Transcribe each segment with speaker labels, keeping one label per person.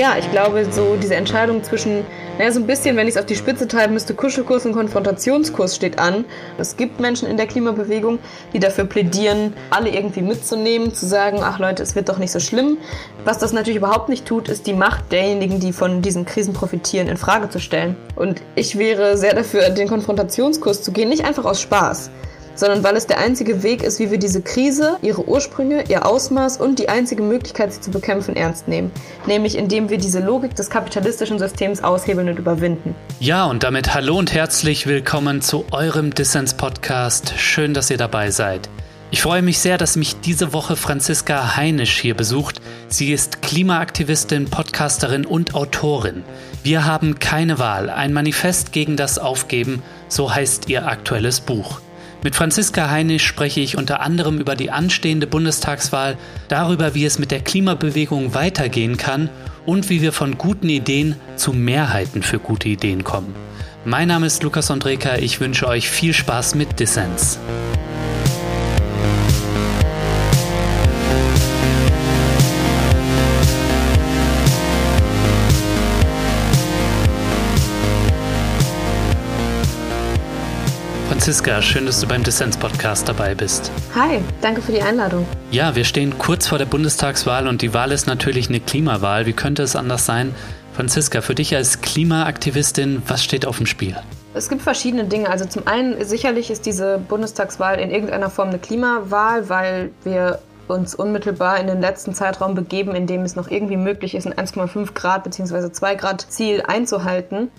Speaker 1: ja, ich glaube, so diese Entscheidung zwischen, naja, so ein bisschen, wenn ich es auf die Spitze treiben müsste, Kuschelkurs und Konfrontationskurs steht an. Es gibt Menschen in der Klimabewegung, die dafür plädieren, alle irgendwie mitzunehmen, zu sagen, ach Leute, es wird doch nicht so schlimm. Was das natürlich überhaupt nicht tut, ist die Macht derjenigen, die von diesen Krisen profitieren, in Frage zu stellen. Und ich wäre sehr dafür, den Konfrontationskurs zu gehen, nicht einfach aus Spaß, sondern weil es der einzige Weg ist, wie wir diese Krise, ihre Ursprünge, ihr Ausmaß und die einzige Möglichkeit, sie zu bekämpfen, ernst nehmen. Nämlich indem wir diese Logik des kapitalistischen Systems aushebeln und überwinden.
Speaker 2: Ja, und damit hallo und herzlich willkommen zu eurem Dissens-Podcast. Schön, dass ihr dabei seid. Ich freue mich sehr, dass mich diese Woche Franziska Heinisch hier besucht. Sie ist Klimaaktivistin, Podcasterin und Autorin. Wir haben keine Wahl. Ein Manifest gegen das Aufgeben, so heißt ihr aktuelles Buch. Mit Franziska Heinisch spreche ich unter anderem über die anstehende Bundestagswahl, darüber, wie es mit der Klimabewegung weitergehen kann und wie wir von guten Ideen zu Mehrheiten für gute Ideen kommen. Mein Name ist Lukas Andreka, ich wünsche euch viel Spaß mit Dissens. Franziska, schön, dass du beim Dissens-Podcast dabei bist.
Speaker 1: Hi, danke für die Einladung.
Speaker 2: Ja, wir stehen kurz vor der Bundestagswahl und die Wahl ist natürlich eine Klimawahl. Wie könnte es anders sein? Franziska, für dich als Klimaaktivistin, was steht auf dem Spiel?
Speaker 1: Es gibt verschiedene Dinge. Also zum einen sicherlich ist diese Bundestagswahl in irgendeiner Form eine Klimawahl, weil wir uns unmittelbar in den letzten Zeitraum begeben, in dem es noch irgendwie möglich ist, ein 1,5 Grad bzw. 2 Grad Ziel einzuhalten.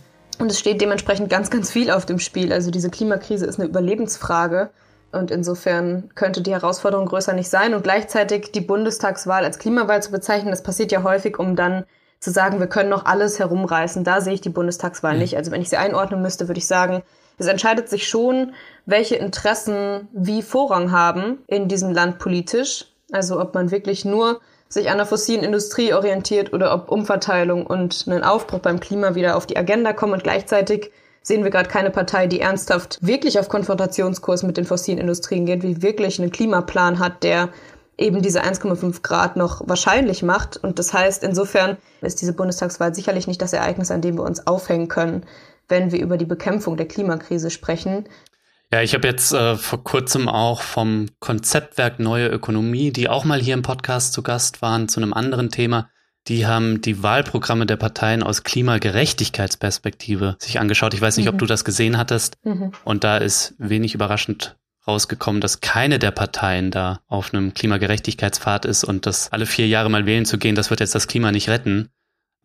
Speaker 1: Und es steht dementsprechend ganz, ganz viel auf dem Spiel. Also diese Klimakrise ist eine Überlebensfrage. Und insofern könnte die Herausforderung größer nicht sein. Und gleichzeitig die Bundestagswahl als Klimawahl zu bezeichnen, das passiert ja häufig, um dann zu sagen, wir können noch alles herumreißen. Da sehe ich die Bundestagswahl mhm. nicht. Also wenn ich sie einordnen müsste, würde ich sagen, es entscheidet sich schon, welche Interessen wie Vorrang haben in diesem Land politisch. Also ob man wirklich nur sich an der fossilen Industrie orientiert oder ob Umverteilung und ein Aufbruch beim Klima wieder auf die Agenda kommen und gleichzeitig sehen wir gerade keine Partei, die ernsthaft wirklich auf Konfrontationskurs mit den fossilen Industrien geht, wie wirklich einen Klimaplan hat, der eben diese 1,5 Grad noch wahrscheinlich macht. Und das heißt, insofern ist diese Bundestagswahl sicherlich nicht das Ereignis, an dem wir uns aufhängen können, wenn wir über die Bekämpfung der Klimakrise sprechen.
Speaker 2: Ja, ich habe jetzt äh, vor kurzem auch vom Konzeptwerk Neue Ökonomie, die auch mal hier im Podcast zu Gast waren, zu einem anderen Thema. Die haben die Wahlprogramme der Parteien aus Klimagerechtigkeitsperspektive sich angeschaut. Ich weiß nicht, mhm. ob du das gesehen hattest. Mhm. Und da ist wenig überraschend rausgekommen, dass keine der Parteien da auf einem Klimagerechtigkeitspfad ist und das alle vier Jahre mal wählen zu gehen, das wird jetzt das Klima nicht retten.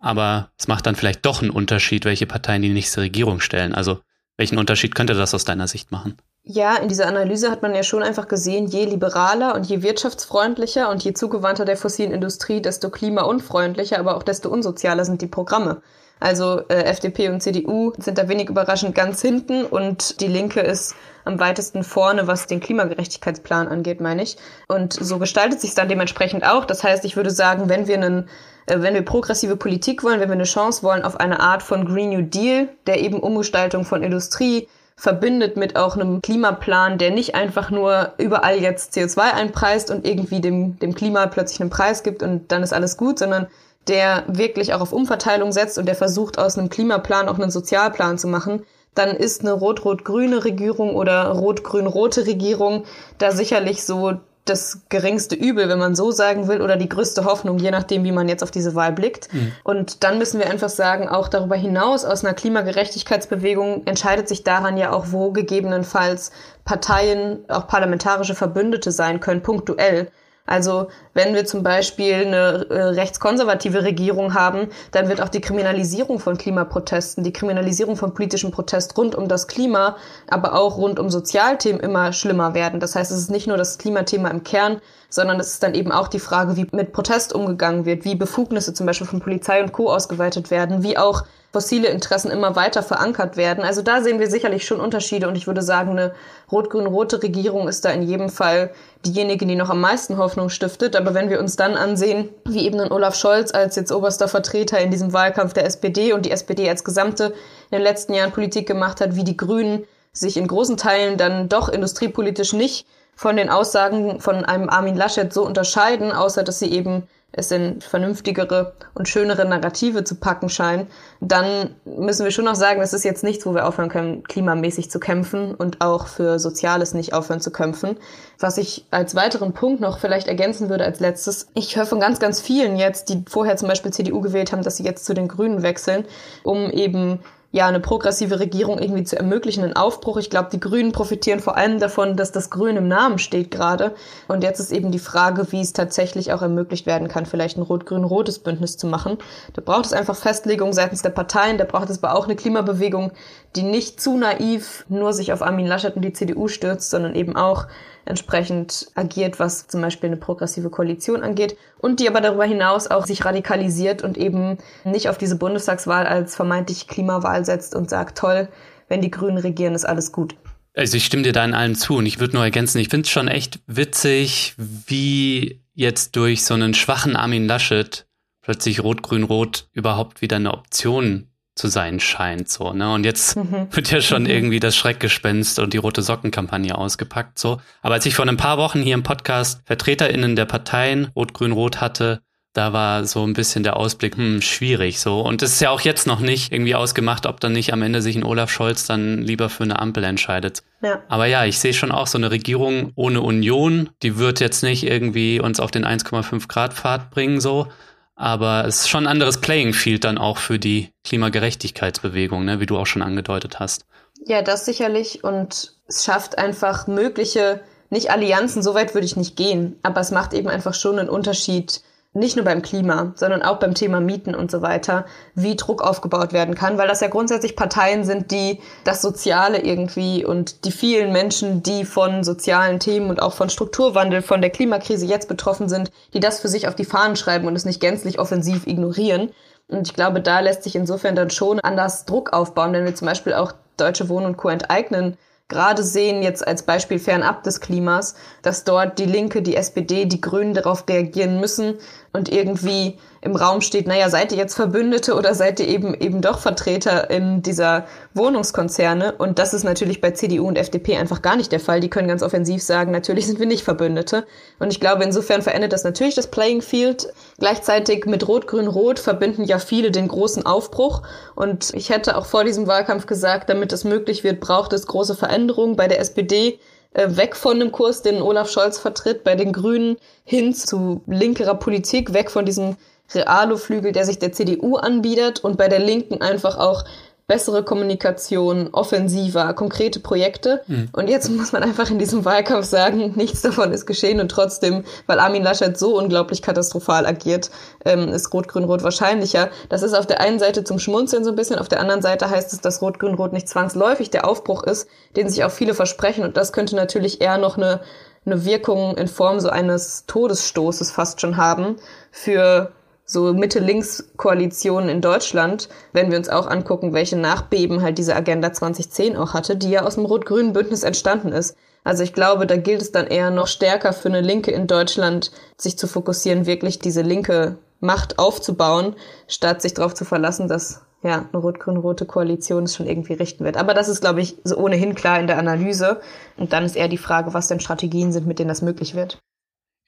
Speaker 2: Aber es macht dann vielleicht doch einen Unterschied, welche Parteien die nächste Regierung stellen. Also welchen Unterschied könnte das aus deiner Sicht machen?
Speaker 1: Ja, in dieser Analyse hat man ja schon einfach gesehen, je liberaler und je wirtschaftsfreundlicher und je zugewandter der fossilen Industrie, desto klimaunfreundlicher, aber auch desto unsozialer sind die Programme. Also äh, FDP und CDU sind da wenig überraschend ganz hinten und die Linke ist am weitesten vorne, was den Klimagerechtigkeitsplan angeht, meine ich. Und so gestaltet sich dann dementsprechend auch. Das heißt, ich würde sagen, wenn wir einen wenn wir progressive Politik wollen, wenn wir eine Chance wollen auf eine Art von Green New Deal, der eben Umgestaltung von Industrie verbindet mit auch einem Klimaplan, der nicht einfach nur überall jetzt CO2 einpreist und irgendwie dem, dem Klima plötzlich einen Preis gibt und dann ist alles gut, sondern der wirklich auch auf Umverteilung setzt und der versucht, aus einem Klimaplan auch einen Sozialplan zu machen, dann ist eine rot-rot-grüne Regierung oder rot-grün-rote Regierung da sicherlich so das geringste Übel, wenn man so sagen will, oder die größte Hoffnung, je nachdem, wie man jetzt auf diese Wahl blickt. Mhm. Und dann müssen wir einfach sagen, auch darüber hinaus aus einer Klimagerechtigkeitsbewegung entscheidet sich daran ja auch, wo gegebenenfalls Parteien, auch parlamentarische Verbündete sein können, punktuell. Also wenn wir zum Beispiel eine äh, rechtskonservative Regierung haben, dann wird auch die Kriminalisierung von Klimaprotesten, die Kriminalisierung von politischem Protest rund um das Klima, aber auch rund um Sozialthemen immer schlimmer werden. Das heißt, es ist nicht nur das Klimathema im Kern, sondern es ist dann eben auch die Frage, wie mit Protest umgegangen wird, wie Befugnisse zum Beispiel von Polizei und Co. ausgeweitet werden, wie auch fossile Interessen immer weiter verankert werden. Also da sehen wir sicherlich schon Unterschiede und ich würde sagen, eine rot-grün-rote Regierung ist da in jedem Fall diejenige, die noch am meisten Hoffnung stiftet. Aber wenn wir uns dann ansehen, wie eben Olaf Scholz als jetzt oberster Vertreter in diesem Wahlkampf der SPD und die SPD als Gesamte in den letzten Jahren Politik gemacht hat, wie die Grünen sich in großen Teilen dann doch industriepolitisch nicht von den Aussagen von einem Armin Laschet so unterscheiden, außer dass sie eben es in vernünftigere und schönere Narrative zu packen scheinen, dann müssen wir schon noch sagen, das ist jetzt nichts, wo wir aufhören können, klimamäßig zu kämpfen und auch für Soziales nicht aufhören zu kämpfen. Was ich als weiteren Punkt noch vielleicht ergänzen würde als letztes, ich höre von ganz, ganz vielen jetzt, die vorher zum Beispiel CDU gewählt haben, dass sie jetzt zu den Grünen wechseln, um eben ja, eine progressive Regierung irgendwie zu ermöglichen, einen Aufbruch. Ich glaube, die Grünen profitieren vor allem davon, dass das Grün im Namen steht gerade. Und jetzt ist eben die Frage, wie es tatsächlich auch ermöglicht werden kann, vielleicht ein rot-grün-rotes Bündnis zu machen. Da braucht es einfach Festlegung seitens der Parteien, da braucht es aber auch eine Klimabewegung, die nicht zu naiv nur sich auf Armin Laschet und die CDU stürzt, sondern eben auch entsprechend agiert, was zum Beispiel eine progressive Koalition angeht und die aber darüber hinaus auch sich radikalisiert und eben nicht auf diese Bundestagswahl als vermeintlich Klimawahl setzt und sagt, toll, wenn die Grünen regieren, ist alles gut.
Speaker 2: Also ich stimme dir da in allem zu und ich würde nur ergänzen, ich finde es schon echt witzig, wie jetzt durch so einen schwachen Armin Laschet plötzlich Rot-Grün-Rot überhaupt wieder eine Option zu sein scheint, so, ne? Und jetzt mhm. wird ja schon mhm. irgendwie das Schreckgespenst und die rote Sockenkampagne ausgepackt, so. Aber als ich vor ein paar Wochen hier im Podcast VertreterInnen der Parteien Rot-Grün-Rot hatte, da war so ein bisschen der Ausblick, hm, schwierig, so. Und es ist ja auch jetzt noch nicht irgendwie ausgemacht, ob dann nicht am Ende sich ein Olaf Scholz dann lieber für eine Ampel entscheidet. Ja. Aber ja, ich sehe schon auch so eine Regierung ohne Union, die wird jetzt nicht irgendwie uns auf den 1,5 Grad Pfad bringen, so. Aber es ist schon ein anderes Playing Field dann auch für die Klimagerechtigkeitsbewegung, ne, wie du auch schon angedeutet hast.
Speaker 1: Ja, das sicherlich. Und es schafft einfach mögliche, nicht Allianzen, so weit würde ich nicht gehen, aber es macht eben einfach schon einen Unterschied, nicht nur beim Klima, sondern auch beim Thema Mieten und so weiter, wie Druck aufgebaut werden kann, weil das ja grundsätzlich Parteien sind, die das Soziale irgendwie und die vielen Menschen, die von sozialen Themen und auch von Strukturwandel, von der Klimakrise jetzt betroffen sind, die das für sich auf die Fahnen schreiben und es nicht gänzlich offensiv ignorieren. Und ich glaube, da lässt sich insofern dann schon anders Druck aufbauen, wenn wir zum Beispiel auch Deutsche Wohnen und Co. enteignen gerade sehen, jetzt als Beispiel fernab des Klimas, dass dort die Linke, die SPD, die Grünen darauf reagieren müssen und irgendwie im Raum steht, naja, seid ihr jetzt Verbündete oder seid ihr eben eben doch Vertreter in dieser Wohnungskonzerne? Und das ist natürlich bei CDU und FDP einfach gar nicht der Fall. Die können ganz offensiv sagen, natürlich sind wir nicht Verbündete. Und ich glaube, insofern verändert das natürlich das Playing Field. Gleichzeitig mit Rot-Grün-Rot verbinden ja viele den großen Aufbruch. Und ich hätte auch vor diesem Wahlkampf gesagt, damit es möglich wird, braucht es große Veränderungen bei der SPD weg von dem Kurs, den Olaf Scholz vertritt, bei den Grünen hin zu linkerer Politik, weg von diesem Realo-Flügel, der sich der CDU anbietet und bei der Linken einfach auch bessere Kommunikation, offensiver, konkrete Projekte. Mhm. Und jetzt muss man einfach in diesem Wahlkampf sagen, nichts davon ist geschehen und trotzdem, weil Armin Laschet so unglaublich katastrophal agiert, ähm, ist Rot-Grün-Rot wahrscheinlicher. Das ist auf der einen Seite zum Schmunzeln so ein bisschen, auf der anderen Seite heißt es, dass Rot-Grün-Rot nicht zwangsläufig der Aufbruch ist, den sich auch viele versprechen und das könnte natürlich eher noch eine eine Wirkung in Form so eines Todesstoßes fast schon haben für so Mitte-Links-Koalitionen in Deutschland, wenn wir uns auch angucken, welche Nachbeben halt diese Agenda 2010 auch hatte, die ja aus dem rot-grünen Bündnis entstanden ist. Also ich glaube, da gilt es dann eher noch stärker für eine Linke in Deutschland, sich zu fokussieren, wirklich diese linke Macht aufzubauen, statt sich darauf zu verlassen, dass ja eine rot-grün-rote Koalition es schon irgendwie richten wird. Aber das ist, glaube ich, so ohnehin klar in der Analyse. Und dann ist eher die Frage, was denn Strategien sind, mit denen das möglich wird.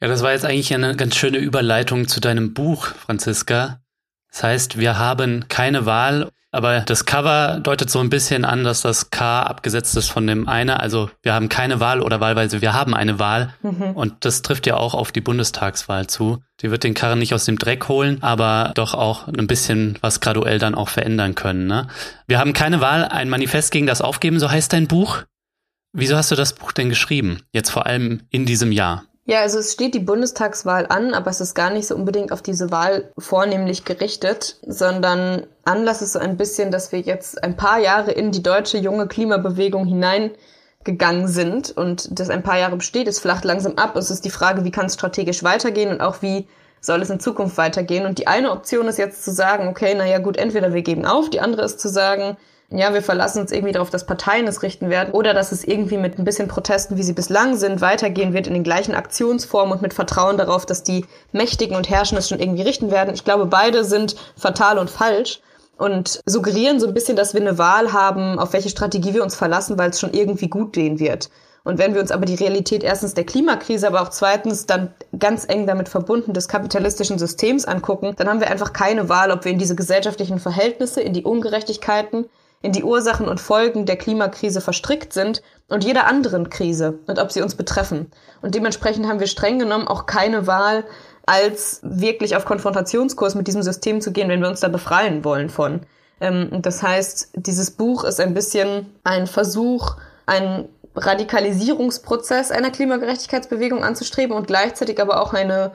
Speaker 2: Ja, das war jetzt eigentlich eine ganz schöne Überleitung zu deinem Buch, Franziska. Das heißt, wir haben keine Wahl, aber das Cover deutet so ein bisschen an, dass das K abgesetzt ist von dem eine. Also wir haben keine Wahl oder wahlweise wir haben eine Wahl. Mhm. Und das trifft ja auch auf die Bundestagswahl zu. Die wird den Karren nicht aus dem Dreck holen, aber doch auch ein bisschen was graduell dann auch verändern können. Ne? Wir haben keine Wahl, ein Manifest gegen das Aufgeben, so heißt dein Buch. Wieso hast du das Buch denn geschrieben? Jetzt vor allem in diesem Jahr.
Speaker 1: Ja, also es steht die Bundestagswahl an, aber es ist gar nicht so unbedingt auf diese Wahl vornehmlich gerichtet, sondern Anlass ist so ein bisschen, dass wir jetzt ein paar Jahre in die deutsche junge Klimabewegung hineingegangen sind und das ein paar Jahre besteht, es flacht langsam ab. Es ist die Frage, wie kann es strategisch weitergehen und auch wie soll es in Zukunft weitergehen. Und die eine Option ist jetzt zu sagen, okay, naja gut, entweder wir geben auf, die andere ist zu sagen, ja, wir verlassen uns irgendwie darauf, dass Parteien es richten werden oder dass es irgendwie mit ein bisschen Protesten, wie sie bislang sind, weitergehen wird in den gleichen Aktionsformen und mit Vertrauen darauf, dass die Mächtigen und Herrschen es schon irgendwie richten werden. Ich glaube, beide sind fatal und falsch und suggerieren so ein bisschen, dass wir eine Wahl haben, auf welche Strategie wir uns verlassen, weil es schon irgendwie gut gehen wird. Und wenn wir uns aber die Realität erstens der Klimakrise, aber auch zweitens dann ganz eng damit verbunden des kapitalistischen Systems angucken, dann haben wir einfach keine Wahl, ob wir in diese gesellschaftlichen Verhältnisse, in die Ungerechtigkeiten, in die Ursachen und Folgen der Klimakrise verstrickt sind und jeder anderen Krise und ob sie uns betreffen. Und dementsprechend haben wir streng genommen auch keine Wahl, als wirklich auf Konfrontationskurs mit diesem System zu gehen, wenn wir uns da befreien wollen von. Ähm, das heißt, dieses Buch ist ein bisschen ein Versuch, einen Radikalisierungsprozess einer Klimagerechtigkeitsbewegung anzustreben und gleichzeitig aber auch eine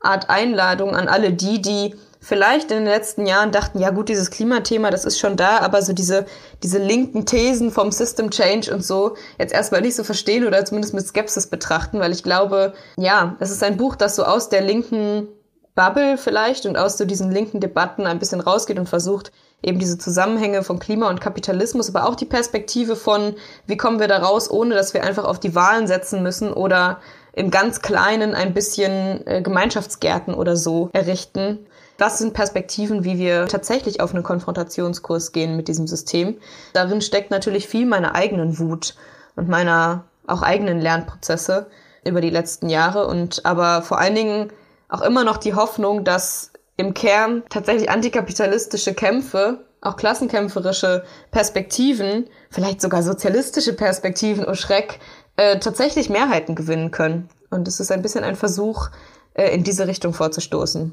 Speaker 1: Art Einladung an alle die, die vielleicht in den letzten Jahren dachten, ja gut, dieses Klimathema, das ist schon da, aber so diese, diese linken Thesen vom System Change und so jetzt erstmal nicht so verstehen oder zumindest mit Skepsis betrachten, weil ich glaube, ja, es ist ein Buch, das so aus der linken Bubble vielleicht und aus so diesen linken Debatten ein bisschen rausgeht und versucht, eben diese Zusammenhänge von Klima und Kapitalismus, aber auch die Perspektive von, wie kommen wir da raus, ohne dass wir einfach auf die Wahlen setzen müssen oder im ganz Kleinen ein bisschen äh, Gemeinschaftsgärten oder so errichten, das sind Perspektiven, wie wir tatsächlich auf einen Konfrontationskurs gehen mit diesem System. Darin steckt natürlich viel meiner eigenen Wut und meiner auch eigenen Lernprozesse über die letzten Jahre und aber vor allen Dingen auch immer noch die Hoffnung, dass im Kern tatsächlich antikapitalistische Kämpfe, auch klassenkämpferische Perspektiven, vielleicht sogar sozialistische Perspektiven, oh Schreck, äh, tatsächlich Mehrheiten gewinnen können. Und es ist ein bisschen ein Versuch, äh, in diese Richtung vorzustoßen.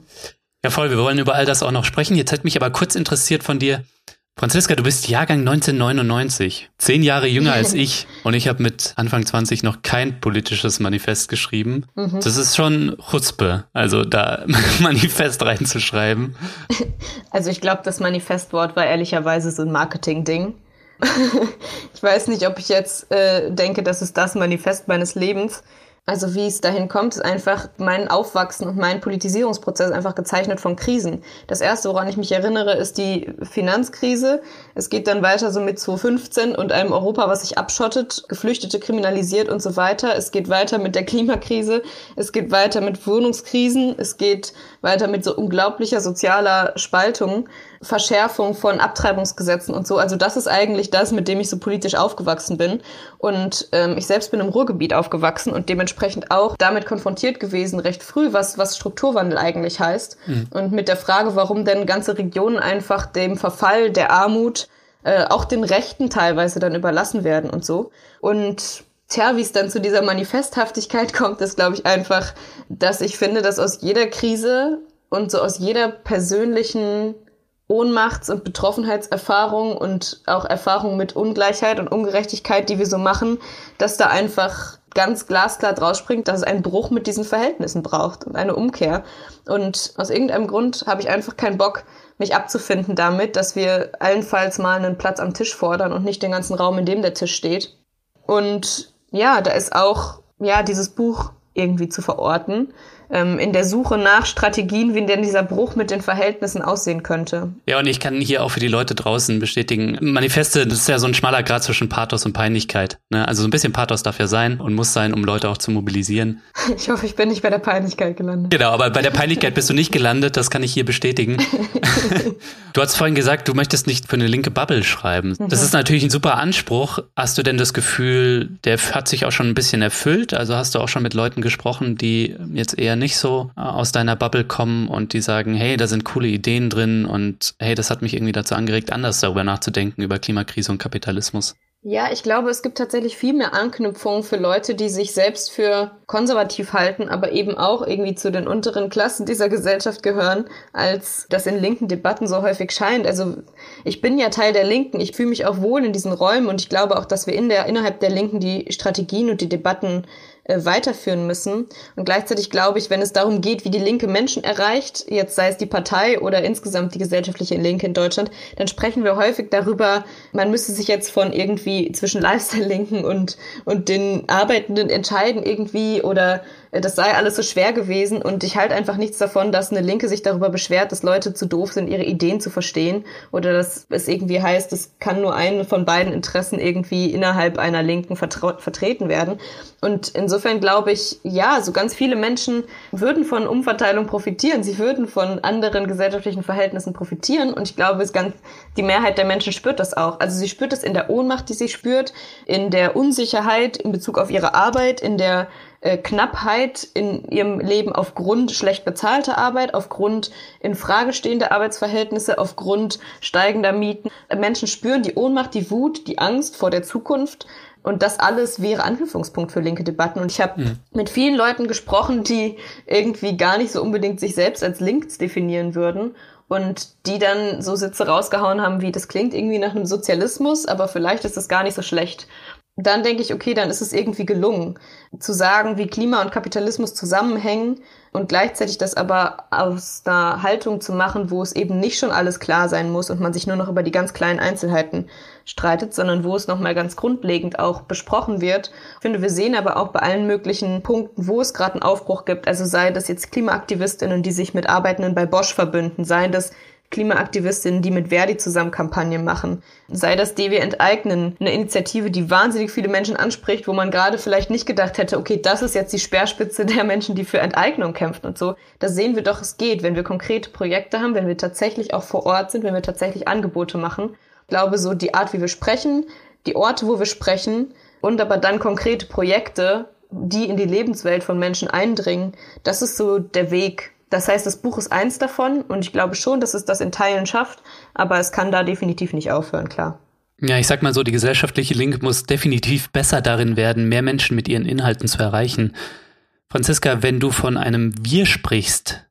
Speaker 2: Ja, voll. Wir wollen über all das auch noch sprechen. Jetzt hat mich aber kurz interessiert von dir. Franziska, du bist Jahrgang 1999, zehn Jahre jünger als ich und ich habe mit Anfang 20 noch kein politisches Manifest geschrieben. Mhm. Das ist schon Chutzpe, also da Manifest reinzuschreiben.
Speaker 1: Also ich glaube, das Manifestwort war ehrlicherweise so ein Marketing-Ding. ich weiß nicht, ob ich jetzt äh, denke, das ist das Manifest meines Lebens. Also wie es dahin kommt, ist einfach mein Aufwachsen und mein Politisierungsprozess einfach gezeichnet von Krisen. Das erste, woran ich mich erinnere, ist die Finanzkrise. Es geht dann weiter so mit 2015 und einem Europa, was sich abschottet, Geflüchtete kriminalisiert und so weiter. Es geht weiter mit der Klimakrise. Es geht weiter mit Wohnungskrisen. Es geht weiter mit so unglaublicher sozialer Spaltung. Verschärfung von Abtreibungsgesetzen und so. Also das ist eigentlich das, mit dem ich so politisch aufgewachsen bin. Und ähm, ich selbst bin im Ruhrgebiet aufgewachsen und dementsprechend auch damit konfrontiert gewesen, recht früh, was, was Strukturwandel eigentlich heißt. Mhm. Und mit der Frage, warum denn ganze Regionen einfach dem Verfall, der Armut, äh, auch den Rechten teilweise dann überlassen werden und so. Und Tja, wie es dann zu dieser Manifesthaftigkeit kommt, ist, glaube ich, einfach, dass ich finde, dass aus jeder Krise und so aus jeder persönlichen Ohnmachts- und Betroffenheitserfahrung und auch Erfahrung mit Ungleichheit und Ungerechtigkeit, die wir so machen, dass da einfach ganz glasklar draus springt, dass es einen Bruch mit diesen Verhältnissen braucht und eine Umkehr. Und aus irgendeinem Grund habe ich einfach keinen Bock, mich abzufinden damit, dass wir allenfalls mal einen Platz am Tisch fordern und nicht den ganzen Raum, in dem der Tisch steht. Und ja, da ist auch, ja, dieses Buch irgendwie zu verorten in der Suche nach Strategien, wie denn dieser Bruch mit den Verhältnissen aussehen könnte.
Speaker 2: Ja, und ich kann hier auch für die Leute draußen bestätigen, Manifeste, das ist ja so ein schmaler Grad zwischen Pathos und Peinlichkeit. Ne? Also so ein bisschen Pathos darf ja sein und muss sein, um Leute auch zu mobilisieren.
Speaker 1: Ich hoffe, ich bin nicht bei der Peinlichkeit gelandet.
Speaker 2: Genau, aber bei der Peinlichkeit bist du nicht gelandet, das kann ich hier bestätigen. du hast vorhin gesagt, du möchtest nicht für eine linke Bubble schreiben. Das ist natürlich ein super Anspruch. Hast du denn das Gefühl, der hat sich auch schon ein bisschen erfüllt? Also hast du auch schon mit Leuten gesprochen, die jetzt eher nicht so äh, aus deiner Bubble kommen und die sagen, hey, da sind coole Ideen drin und hey, das hat mich irgendwie dazu angeregt, anders darüber nachzudenken, über Klimakrise und Kapitalismus?
Speaker 1: Ja, ich glaube, es gibt tatsächlich viel mehr Anknüpfungen für Leute, die sich selbst für konservativ halten, aber eben auch irgendwie zu den unteren Klassen dieser Gesellschaft gehören, als das in linken Debatten so häufig scheint. Also ich bin ja Teil der Linken, ich fühle mich auch wohl in diesen Räumen und ich glaube auch, dass wir in der, innerhalb der Linken die Strategien und die Debatten äh, weiterführen müssen. Und gleichzeitig glaube ich, wenn es darum geht, wie die Linke Menschen erreicht, jetzt sei es die Partei oder insgesamt die gesellschaftliche Linke in Deutschland, dann sprechen wir häufig darüber, man müsste sich jetzt von irgendwie zwischen Lifestyle-Linken und, und den Arbeitenden entscheiden irgendwie oder das sei alles so schwer gewesen und ich halte einfach nichts davon, dass eine Linke sich darüber beschwert, dass Leute zu doof sind, ihre Ideen zu verstehen oder dass es irgendwie heißt, es kann nur eine von beiden Interessen irgendwie innerhalb einer Linken vertreten werden. Und insofern glaube ich, ja, so ganz viele Menschen würden von Umverteilung profitieren. Sie würden von anderen gesellschaftlichen Verhältnissen profitieren. Und ich glaube, es ganz, die Mehrheit der Menschen spürt das auch. Also sie spürt es in der Ohnmacht, die sie spürt, in der Unsicherheit in Bezug auf ihre Arbeit, in der äh, Knappheit in ihrem Leben aufgrund schlecht bezahlter Arbeit, aufgrund in Frage stehender Arbeitsverhältnisse, aufgrund steigender Mieten. Menschen spüren die Ohnmacht, die Wut, die Angst vor der Zukunft. Und das alles wäre Anknüpfungspunkt für linke Debatten. Und ich habe mhm. mit vielen Leuten gesprochen, die irgendwie gar nicht so unbedingt sich selbst als links definieren würden und die dann so Sitze rausgehauen haben, wie das klingt irgendwie nach einem Sozialismus, aber vielleicht ist das gar nicht so schlecht dann denke ich, okay, dann ist es irgendwie gelungen, zu sagen, wie Klima und Kapitalismus zusammenhängen und gleichzeitig das aber aus einer Haltung zu machen, wo es eben nicht schon alles klar sein muss und man sich nur noch über die ganz kleinen Einzelheiten streitet, sondern wo es nochmal ganz grundlegend auch besprochen wird. Ich finde, wir sehen aber auch bei allen möglichen Punkten, wo es gerade einen Aufbruch gibt, also sei das jetzt Klimaaktivistinnen, die sich mit Arbeitenden bei Bosch verbünden, seien das Klimaaktivistinnen, die mit Verdi zusammen Kampagnen machen. Sei das DW enteignen, eine Initiative, die wahnsinnig viele Menschen anspricht, wo man gerade vielleicht nicht gedacht hätte, okay, das ist jetzt die Speerspitze der Menschen, die für Enteignung kämpfen und so. Da sehen wir doch, es geht, wenn wir konkrete Projekte haben, wenn wir tatsächlich auch vor Ort sind, wenn wir tatsächlich Angebote machen. Ich glaube, so die Art, wie wir sprechen, die Orte, wo wir sprechen und aber dann konkrete Projekte, die in die Lebenswelt von Menschen eindringen, das ist so der Weg, das heißt, das Buch ist eins davon und ich glaube schon, dass es das in Teilen schafft, aber es kann da definitiv nicht aufhören, klar.
Speaker 2: Ja, ich sag mal so, die gesellschaftliche Link muss definitiv besser darin werden, mehr Menschen mit ihren Inhalten zu erreichen. Franziska, wenn du von einem Wir sprichst,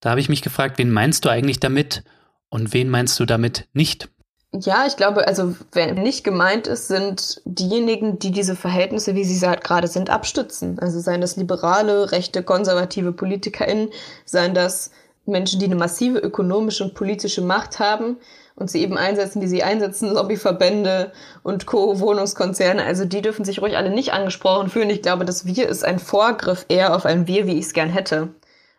Speaker 2: da habe ich mich gefragt, wen meinst du eigentlich damit und wen meinst du damit nicht?
Speaker 1: Ja, ich glaube, also wer nicht gemeint ist, sind diejenigen, die diese Verhältnisse, wie sie halt gerade sind, abstützen. Also seien das liberale, rechte, konservative PolitikerInnen, seien das Menschen, die eine massive ökonomische und politische Macht haben und sie eben einsetzen, wie sie einsetzen, Lobbyverbände und Co-Wohnungskonzerne. Also die dürfen sich ruhig alle nicht angesprochen fühlen. Ich glaube, das Wir ist ein Vorgriff eher auf ein Wir, wie ich es gern hätte.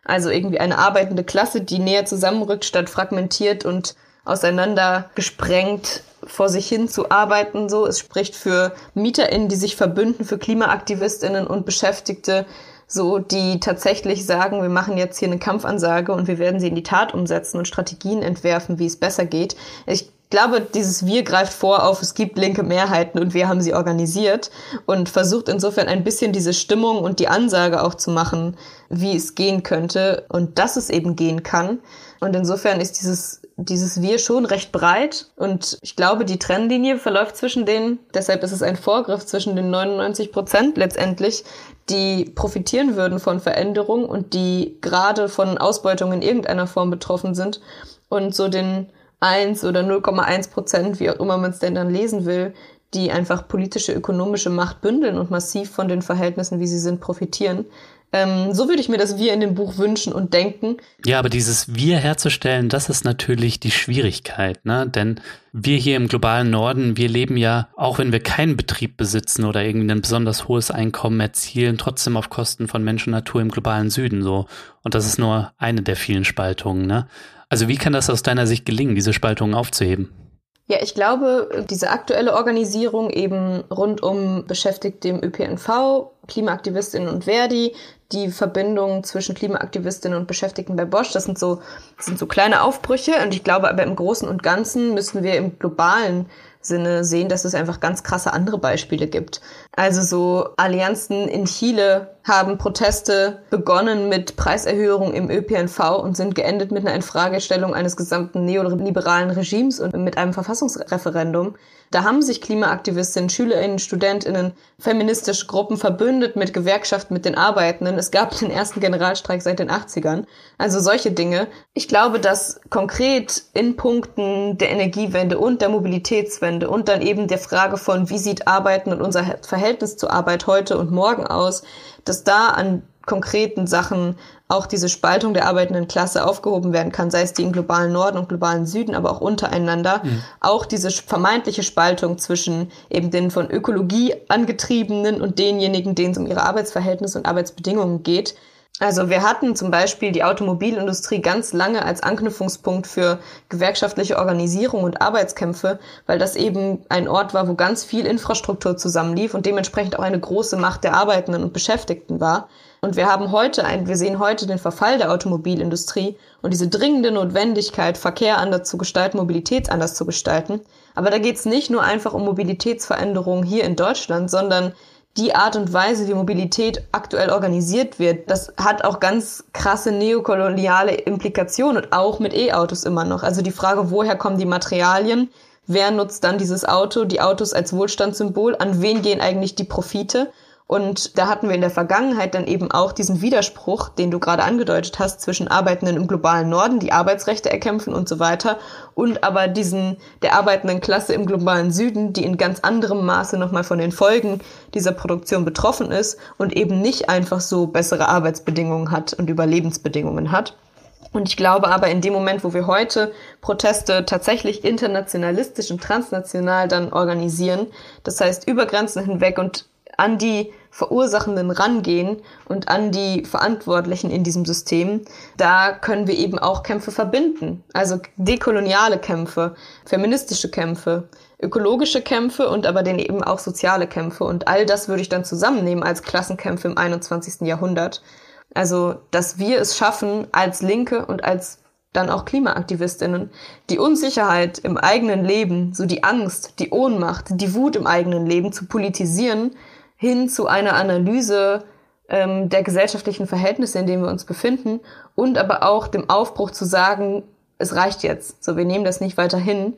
Speaker 1: Also irgendwie eine arbeitende Klasse, die näher zusammenrückt, statt fragmentiert und auseinander gesprengt vor sich hin zu arbeiten. So, es spricht für MieterInnen, die sich verbünden, für KlimaaktivistInnen und Beschäftigte, so, die tatsächlich sagen, wir machen jetzt hier eine Kampfansage und wir werden sie in die Tat umsetzen und Strategien entwerfen, wie es besser geht. Ich glaube, dieses Wir greift vor auf, es gibt linke Mehrheiten und wir haben sie organisiert und versucht insofern ein bisschen diese Stimmung und die Ansage auch zu machen, wie es gehen könnte und dass es eben gehen kann. Und insofern ist dieses dieses Wir schon recht breit. Und ich glaube, die Trennlinie verläuft zwischen denen, deshalb ist es ein Vorgriff zwischen den 99 Prozent letztendlich, die profitieren würden von Veränderung und die gerade von Ausbeutung in irgendeiner Form betroffen sind. Und so den 1 oder 0,1 Prozent, wie auch immer man es denn dann lesen will, die einfach politische, ökonomische Macht bündeln und massiv von den Verhältnissen, wie sie sind, profitieren. Ähm, so würde ich mir das Wir in dem Buch wünschen und denken.
Speaker 2: Ja, aber dieses Wir herzustellen, das ist natürlich die Schwierigkeit, ne? Denn wir hier im globalen Norden, wir leben ja, auch wenn wir keinen Betrieb besitzen oder irgendwie ein besonders hohes Einkommen erzielen, trotzdem auf Kosten von Mensch und Natur im globalen Süden so. Und das ist nur eine der vielen Spaltungen, ne? Also wie kann das aus deiner Sicht gelingen, diese Spaltungen aufzuheben?
Speaker 1: Ja, ich glaube, diese aktuelle Organisierung eben rund um Beschäftigte im ÖPNV, Klimaaktivistinnen und Verdi, die Verbindung zwischen Klimaaktivistinnen und Beschäftigten bei Bosch, das sind so, das sind so kleine Aufbrüche. Und ich glaube aber im Großen und Ganzen müssen wir im globalen Sinne sehen, dass es einfach ganz krasse andere Beispiele gibt. Also so Allianzen in Chile haben Proteste begonnen mit Preiserhöhungen im ÖPNV und sind geendet mit einer Infragestellung eines gesamten neoliberalen Regimes und mit einem Verfassungsreferendum. Da haben sich Klimaaktivistinnen, Schülerinnen, Studentinnen, feministische Gruppen verbündet mit Gewerkschaften, mit den Arbeitenden. Es gab den ersten Generalstreik seit den 80ern. Also solche Dinge. Ich glaube, dass konkret in Punkten der Energiewende und der Mobilitätswende und dann eben der Frage von, wie sieht Arbeiten und unser Verhältnis zur Arbeit heute und morgen aus, dass da an konkreten Sachen auch diese Spaltung der arbeitenden Klasse aufgehoben werden kann, sei es die im globalen Norden und globalen Süden, aber auch untereinander. Mhm. Auch diese vermeintliche Spaltung zwischen eben den von Ökologie angetriebenen und denjenigen, denen es um ihre Arbeitsverhältnisse und Arbeitsbedingungen geht, also wir hatten zum Beispiel die Automobilindustrie ganz lange als Anknüpfungspunkt für gewerkschaftliche Organisierung und Arbeitskämpfe, weil das eben ein Ort war, wo ganz viel Infrastruktur zusammenlief und dementsprechend auch eine große Macht der Arbeitenden und Beschäftigten war. Und wir haben heute ein, wir sehen heute den Verfall der Automobilindustrie und diese dringende Notwendigkeit, Verkehr anders zu gestalten, Mobilität anders zu gestalten. Aber da geht es nicht nur einfach um Mobilitätsveränderungen hier in Deutschland, sondern die Art und Weise, wie Mobilität aktuell organisiert wird, das hat auch ganz krasse neokoloniale Implikationen und auch mit E-Autos immer noch. Also die Frage, woher kommen die Materialien? Wer nutzt dann dieses Auto? Die Autos als Wohlstandssymbol? An wen gehen eigentlich die Profite? Und da hatten wir in der Vergangenheit dann eben auch diesen Widerspruch, den du gerade angedeutet hast, zwischen Arbeitenden im globalen Norden, die Arbeitsrechte erkämpfen und so weiter, und aber diesen der arbeitenden Klasse im globalen Süden, die in ganz anderem Maße nochmal von den Folgen dieser Produktion betroffen ist und eben nicht einfach so bessere Arbeitsbedingungen hat und Überlebensbedingungen hat. Und ich glaube aber in dem Moment, wo wir heute Proteste tatsächlich internationalistisch und transnational dann organisieren, das heißt über Grenzen hinweg und an die Verursachenden rangehen und an die Verantwortlichen in diesem System, da können wir eben auch Kämpfe verbinden. Also dekoloniale Kämpfe, feministische Kämpfe, ökologische Kämpfe und aber dann eben auch soziale Kämpfe. Und all das würde ich dann zusammennehmen als Klassenkämpfe im 21. Jahrhundert. Also, dass wir es schaffen, als Linke und als dann auch Klimaaktivistinnen, die Unsicherheit im eigenen Leben, so die Angst, die Ohnmacht, die Wut im eigenen Leben zu politisieren hin zu einer Analyse ähm, der gesellschaftlichen Verhältnisse, in denen wir uns befinden und aber auch dem Aufbruch zu sagen, es reicht jetzt, so wir nehmen das nicht weiter hin.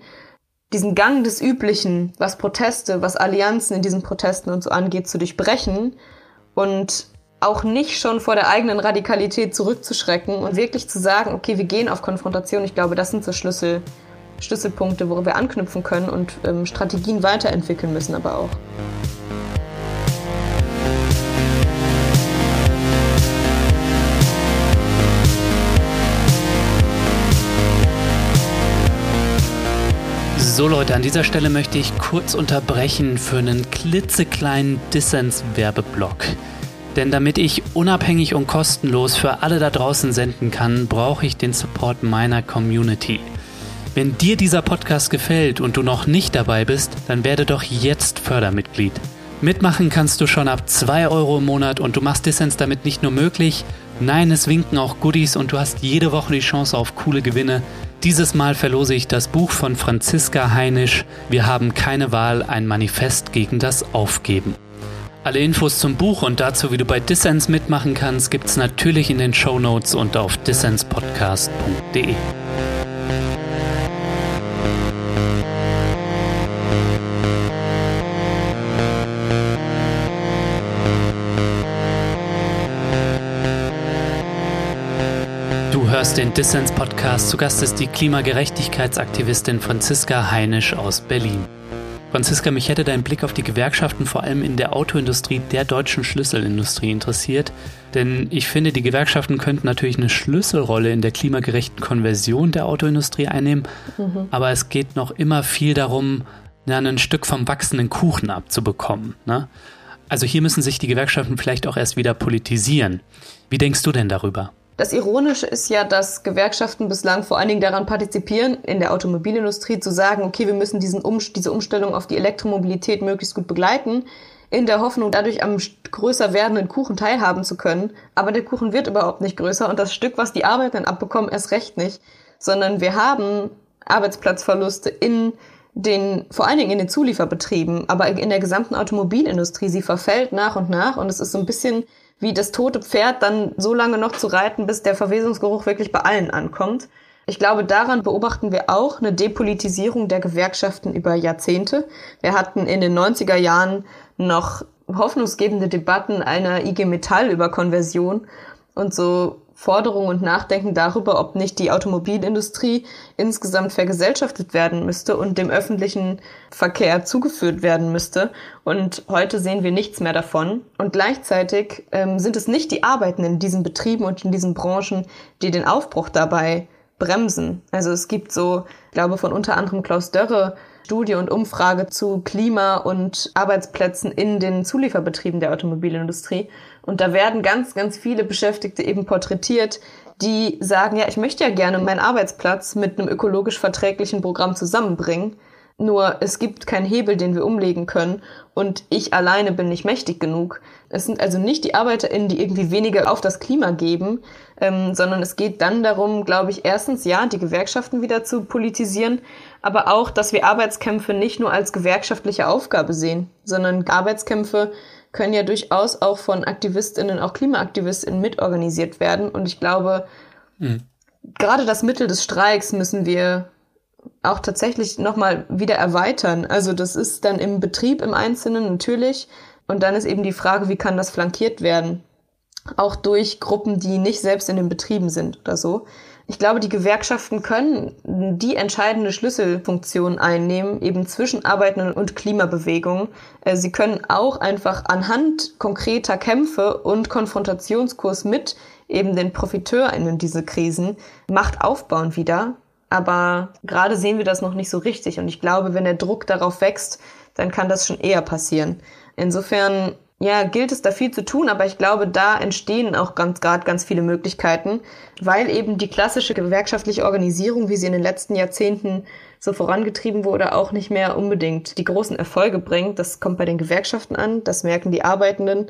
Speaker 1: Diesen Gang des Üblichen, was Proteste, was Allianzen in diesen Protesten und so angeht, zu durchbrechen und auch nicht schon vor der eigenen Radikalität zurückzuschrecken und wirklich zu sagen, okay, wir gehen auf Konfrontation. Ich glaube, das sind so Schlüssel, Schlüsselpunkte, worüber wir anknüpfen können und ähm, Strategien weiterentwickeln müssen, aber auch.
Speaker 2: So Leute, an dieser Stelle möchte ich kurz unterbrechen für einen klitzekleinen Dissens-Werbeblock. Denn damit ich unabhängig und kostenlos für alle da draußen senden kann, brauche ich den Support meiner Community. Wenn dir dieser Podcast gefällt und du noch nicht dabei bist, dann werde doch jetzt Fördermitglied. Mitmachen kannst du schon ab 2 Euro im Monat und du machst Dissens damit nicht nur möglich, nein, es winken auch Goodies und du hast jede Woche die Chance auf coole Gewinne. Dieses Mal verlose ich das Buch von Franziska Heinisch Wir haben keine Wahl, ein Manifest gegen das Aufgeben. Alle Infos zum Buch und dazu, wie du bei Dissens mitmachen kannst, gibt's natürlich in den Show Notes und auf dissenspodcast.de. hörst den Dissens Podcast. Zu Gast ist die Klimagerechtigkeitsaktivistin Franziska Heinisch aus Berlin. Franziska, mich hätte dein Blick auf die Gewerkschaften vor allem in der Autoindustrie, der deutschen Schlüsselindustrie interessiert. Denn ich finde, die Gewerkschaften könnten natürlich eine Schlüsselrolle in der klimagerechten Konversion der Autoindustrie einnehmen. Mhm. Aber es geht noch immer viel darum, ein Stück vom wachsenden Kuchen abzubekommen. Ne? Also hier müssen sich die Gewerkschaften vielleicht auch erst wieder politisieren. Wie denkst du denn darüber?
Speaker 1: Das Ironische ist ja, dass Gewerkschaften bislang vor allen Dingen daran partizipieren, in der Automobilindustrie zu sagen, okay, wir müssen diesen um, diese Umstellung auf die Elektromobilität möglichst gut begleiten, in der Hoffnung, dadurch am größer werdenden Kuchen teilhaben zu können. Aber der Kuchen wird überhaupt nicht größer und das Stück, was die Arbeitenden abbekommen, erst recht nicht, sondern wir haben Arbeitsplatzverluste in den, vor allen Dingen in den Zulieferbetrieben, aber in der gesamten Automobilindustrie. Sie verfällt nach und nach und es ist so ein bisschen wie das tote Pferd dann so lange noch zu reiten, bis der Verwesungsgeruch wirklich bei allen ankommt. Ich glaube, daran beobachten wir auch eine Depolitisierung der Gewerkschaften über Jahrzehnte. Wir hatten in den 90er Jahren noch hoffnungsgebende Debatten einer IG Metall über Konversion. Und so Forderungen und Nachdenken darüber, ob nicht die Automobilindustrie insgesamt vergesellschaftet werden müsste und dem öffentlichen Verkehr zugeführt werden müsste. Und heute sehen wir nichts mehr davon. Und gleichzeitig ähm, sind es nicht die Arbeitenden in diesen Betrieben und in diesen Branchen, die den Aufbruch dabei bremsen. Also es gibt so, ich glaube von unter anderem Klaus Dörre, Studie und Umfrage zu Klima und Arbeitsplätzen in den Zulieferbetrieben der Automobilindustrie. Und da werden ganz, ganz viele Beschäftigte eben porträtiert, die sagen, ja, ich möchte ja gerne meinen Arbeitsplatz mit einem ökologisch verträglichen Programm zusammenbringen. Nur es gibt keinen Hebel, den wir umlegen können und ich alleine bin nicht mächtig genug. Es sind also nicht die ArbeiterInnen, die irgendwie weniger auf das Klima geben, ähm, sondern es geht dann darum, glaube ich, erstens ja, die Gewerkschaften wieder zu politisieren, aber auch, dass wir Arbeitskämpfe nicht nur als gewerkschaftliche Aufgabe sehen, sondern Arbeitskämpfe können ja durchaus auch von AktivistInnen, auch KlimaaktivistInnen mitorganisiert werden. Und ich glaube, mhm. gerade das Mittel des Streiks müssen wir auch tatsächlich nochmal wieder erweitern. Also das ist dann im Betrieb im Einzelnen natürlich. Und dann ist eben die Frage, wie kann das flankiert werden? Auch durch Gruppen, die nicht selbst in den Betrieben sind oder so. Ich glaube, die Gewerkschaften können die entscheidende Schlüsselfunktion einnehmen, eben zwischen Arbeitenden und Klimabewegung. Äh, sie können auch einfach anhand konkreter Kämpfe und Konfrontationskurs mit eben den ProfiteurInnen dieser Krisen Macht aufbauen wieder aber gerade sehen wir das noch nicht so richtig. Und ich glaube, wenn der Druck darauf wächst, dann kann das schon eher passieren. Insofern, ja, gilt es da viel zu tun, aber ich glaube, da entstehen auch ganz, gerade ganz viele Möglichkeiten, weil eben die klassische gewerkschaftliche Organisierung, wie sie in den letzten Jahrzehnten so vorangetrieben wurde, auch nicht mehr unbedingt die großen Erfolge bringt. Das kommt bei den Gewerkschaften an, das merken die Arbeitenden.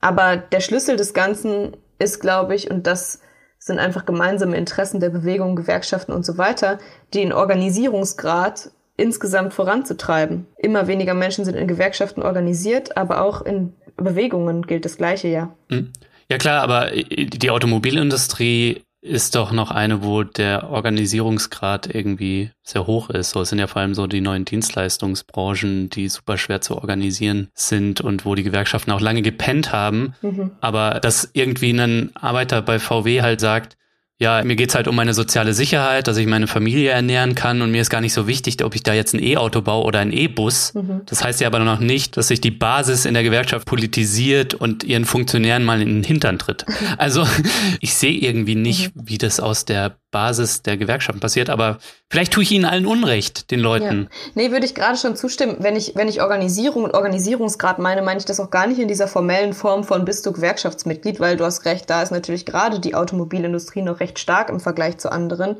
Speaker 1: Aber der Schlüssel des Ganzen ist, glaube ich, und das sind einfach gemeinsame Interessen der Bewegung, Gewerkschaften und so weiter, den Organisierungsgrad insgesamt voranzutreiben. Immer weniger Menschen sind in Gewerkschaften organisiert, aber auch in Bewegungen gilt das Gleiche, ja.
Speaker 2: Hm. Ja klar, aber die Automobilindustrie ist doch noch eine, wo der Organisierungsgrad irgendwie sehr hoch ist. So, es sind ja vor allem so die neuen Dienstleistungsbranchen, die super schwer zu organisieren sind und wo die Gewerkschaften auch lange gepennt haben. Mhm. Aber dass irgendwie ein Arbeiter bei VW halt sagt, ja, mir geht's halt um meine soziale Sicherheit, dass ich meine Familie ernähren kann und mir ist gar nicht so wichtig, ob ich da jetzt ein E-Auto baue oder ein E-Bus. Mhm. Das heißt ja aber noch nicht, dass sich die Basis in der Gewerkschaft politisiert und ihren Funktionären mal in den Hintern tritt. Also ich sehe irgendwie nicht, mhm. wie das aus der Basis der Gewerkschaften passiert, aber vielleicht tue ich ihnen allen Unrecht, den Leuten.
Speaker 1: Ja. Nee, würde ich gerade schon zustimmen. Wenn ich, wenn ich Organisierung und Organisierungsgrad meine, meine ich das auch gar nicht in dieser formellen Form von bist du Gewerkschaftsmitglied, weil du hast recht, da ist natürlich gerade die Automobilindustrie noch recht stark im Vergleich zu anderen,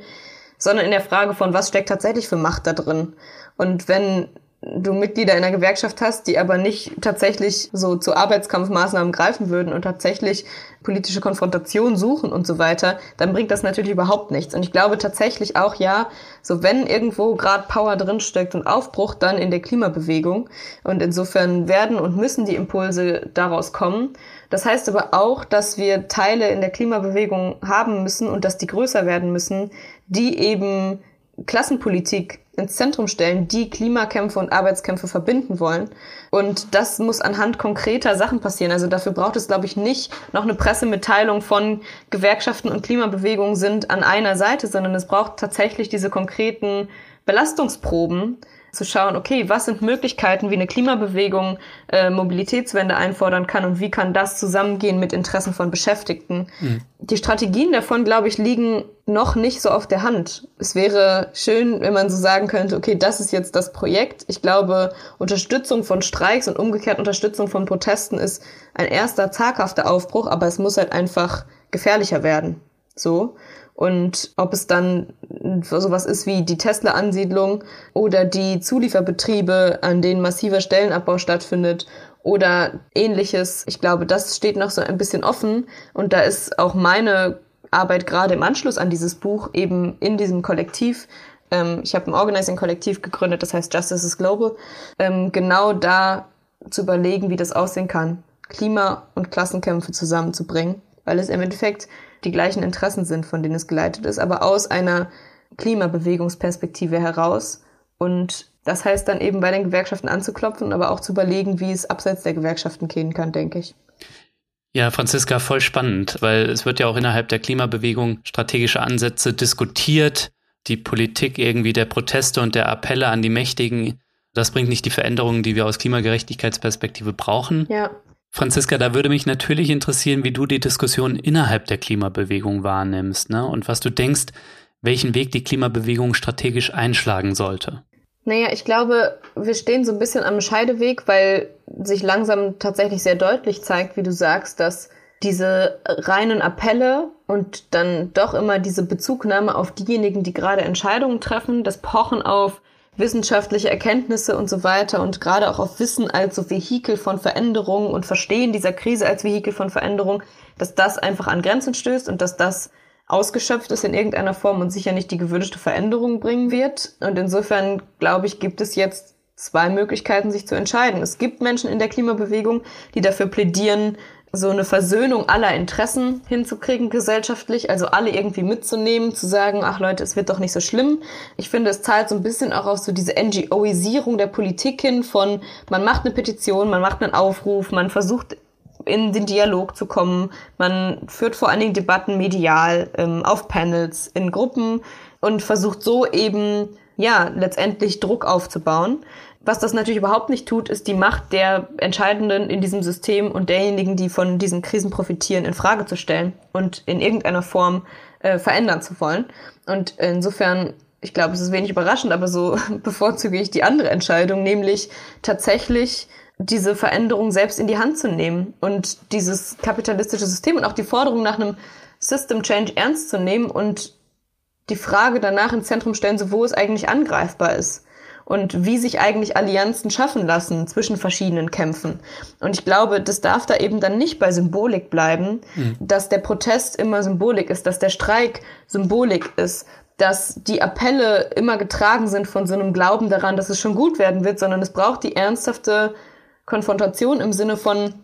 Speaker 1: sondern in der Frage von, was steckt tatsächlich für Macht da drin. Und wenn du Mitglieder in einer Gewerkschaft hast, die aber nicht tatsächlich so zu Arbeitskampfmaßnahmen greifen würden und tatsächlich politische Konfrontation suchen und so weiter, dann bringt das natürlich überhaupt nichts. Und ich glaube tatsächlich auch, ja, so wenn irgendwo gerade Power drinsteckt und Aufbruch, dann in der Klimabewegung. Und insofern werden und müssen die Impulse daraus kommen. Das heißt aber auch, dass wir Teile in der Klimabewegung haben müssen und dass die größer werden müssen, die eben Klassenpolitik ins Zentrum stellen, die Klimakämpfe und Arbeitskämpfe verbinden wollen. Und das muss anhand konkreter Sachen passieren. Also dafür braucht es, glaube ich, nicht noch eine Pressemitteilung von Gewerkschaften und Klimabewegungen sind an einer Seite, sondern es braucht tatsächlich diese konkreten Belastungsproben, zu schauen, okay, was sind Möglichkeiten, wie eine Klimabewegung äh, Mobilitätswende einfordern kann und wie kann das zusammengehen mit Interessen von Beschäftigten. Mhm. Die Strategien davon, glaube ich, liegen noch nicht so auf der Hand. Es wäre schön, wenn man so sagen könnte, okay, das ist jetzt das Projekt. Ich glaube, Unterstützung von Streiks und umgekehrt Unterstützung von Protesten ist ein erster zaghafter Aufbruch, aber es muss halt einfach gefährlicher werden. So. Und ob es dann sowas ist wie die Tesla-Ansiedlung oder die Zulieferbetriebe, an denen massiver Stellenabbau stattfindet oder ähnliches. Ich glaube, das steht noch so ein bisschen offen. Und da ist auch meine Arbeit gerade im Anschluss an dieses Buch eben in diesem Kollektiv. Ähm, ich habe ein Organizing-Kollektiv gegründet, das heißt Justice is Global. Ähm, genau da zu überlegen, wie das aussehen kann, Klima- und Klassenkämpfe zusammenzubringen. Weil es im Endeffekt die gleichen Interessen sind, von denen es geleitet ist, aber aus einer Klimabewegungsperspektive heraus. Und das heißt dann eben bei den Gewerkschaften anzuklopfen, aber auch zu überlegen, wie es abseits der Gewerkschaften gehen kann, denke ich.
Speaker 2: Ja, Franziska, voll spannend, weil es wird ja auch innerhalb der Klimabewegung strategische Ansätze diskutiert, die Politik irgendwie der Proteste und der Appelle an die Mächtigen, das bringt nicht die Veränderungen, die wir aus Klimagerechtigkeitsperspektive brauchen.
Speaker 1: Ja.
Speaker 2: Franziska, da würde mich natürlich interessieren, wie du die Diskussion innerhalb der Klimabewegung wahrnimmst ne? und was du denkst, welchen Weg die Klimabewegung strategisch einschlagen sollte.
Speaker 1: Naja, ich glaube, wir stehen so ein bisschen am Scheideweg, weil sich langsam tatsächlich sehr deutlich zeigt, wie du sagst, dass diese reinen Appelle und dann doch immer diese Bezugnahme auf diejenigen, die gerade Entscheidungen treffen, das Pochen auf wissenschaftliche Erkenntnisse und so weiter und gerade auch auf Wissen als so Vehikel von Veränderung und Verstehen dieser Krise als Vehikel von Veränderung, dass das einfach an Grenzen stößt und dass das ausgeschöpft ist in irgendeiner Form und sicher nicht die gewünschte Veränderung bringen wird. Und insofern, glaube ich, gibt es jetzt zwei Möglichkeiten, sich zu entscheiden. Es gibt Menschen in der Klimabewegung, die dafür plädieren, so eine Versöhnung aller Interessen hinzukriegen gesellschaftlich, also alle irgendwie mitzunehmen, zu sagen, ach Leute, es wird doch nicht so schlimm. Ich finde, es zahlt so ein bisschen auch auf so diese NGOisierung der Politik hin von, man macht eine Petition, man macht einen Aufruf, man versucht in den Dialog zu kommen. Man führt vor allen Dingen Debatten medial, ähm, auf Panels, in Gruppen und versucht so eben, ja, letztendlich Druck aufzubauen. Was das natürlich überhaupt nicht tut, ist die Macht der Entscheidenden in diesem System und derjenigen, die von diesen Krisen profitieren, in Frage zu stellen und in irgendeiner Form äh, verändern zu wollen. Und insofern, ich glaube, es ist wenig überraschend, aber so bevorzuge ich die andere Entscheidung, nämlich tatsächlich diese Veränderung selbst in die Hand zu nehmen und dieses kapitalistische System und auch die Forderung nach einem System Change ernst zu nehmen und die Frage danach ins Zentrum stellen, so wo es eigentlich angreifbar ist und wie sich eigentlich Allianzen schaffen lassen zwischen verschiedenen Kämpfen. Und ich glaube, das darf da eben dann nicht bei Symbolik bleiben, mhm. dass der Protest immer Symbolik ist, dass der Streik Symbolik ist, dass die Appelle immer getragen sind von so einem Glauben daran, dass es schon gut werden wird, sondern es braucht die ernsthafte Konfrontation im Sinne von,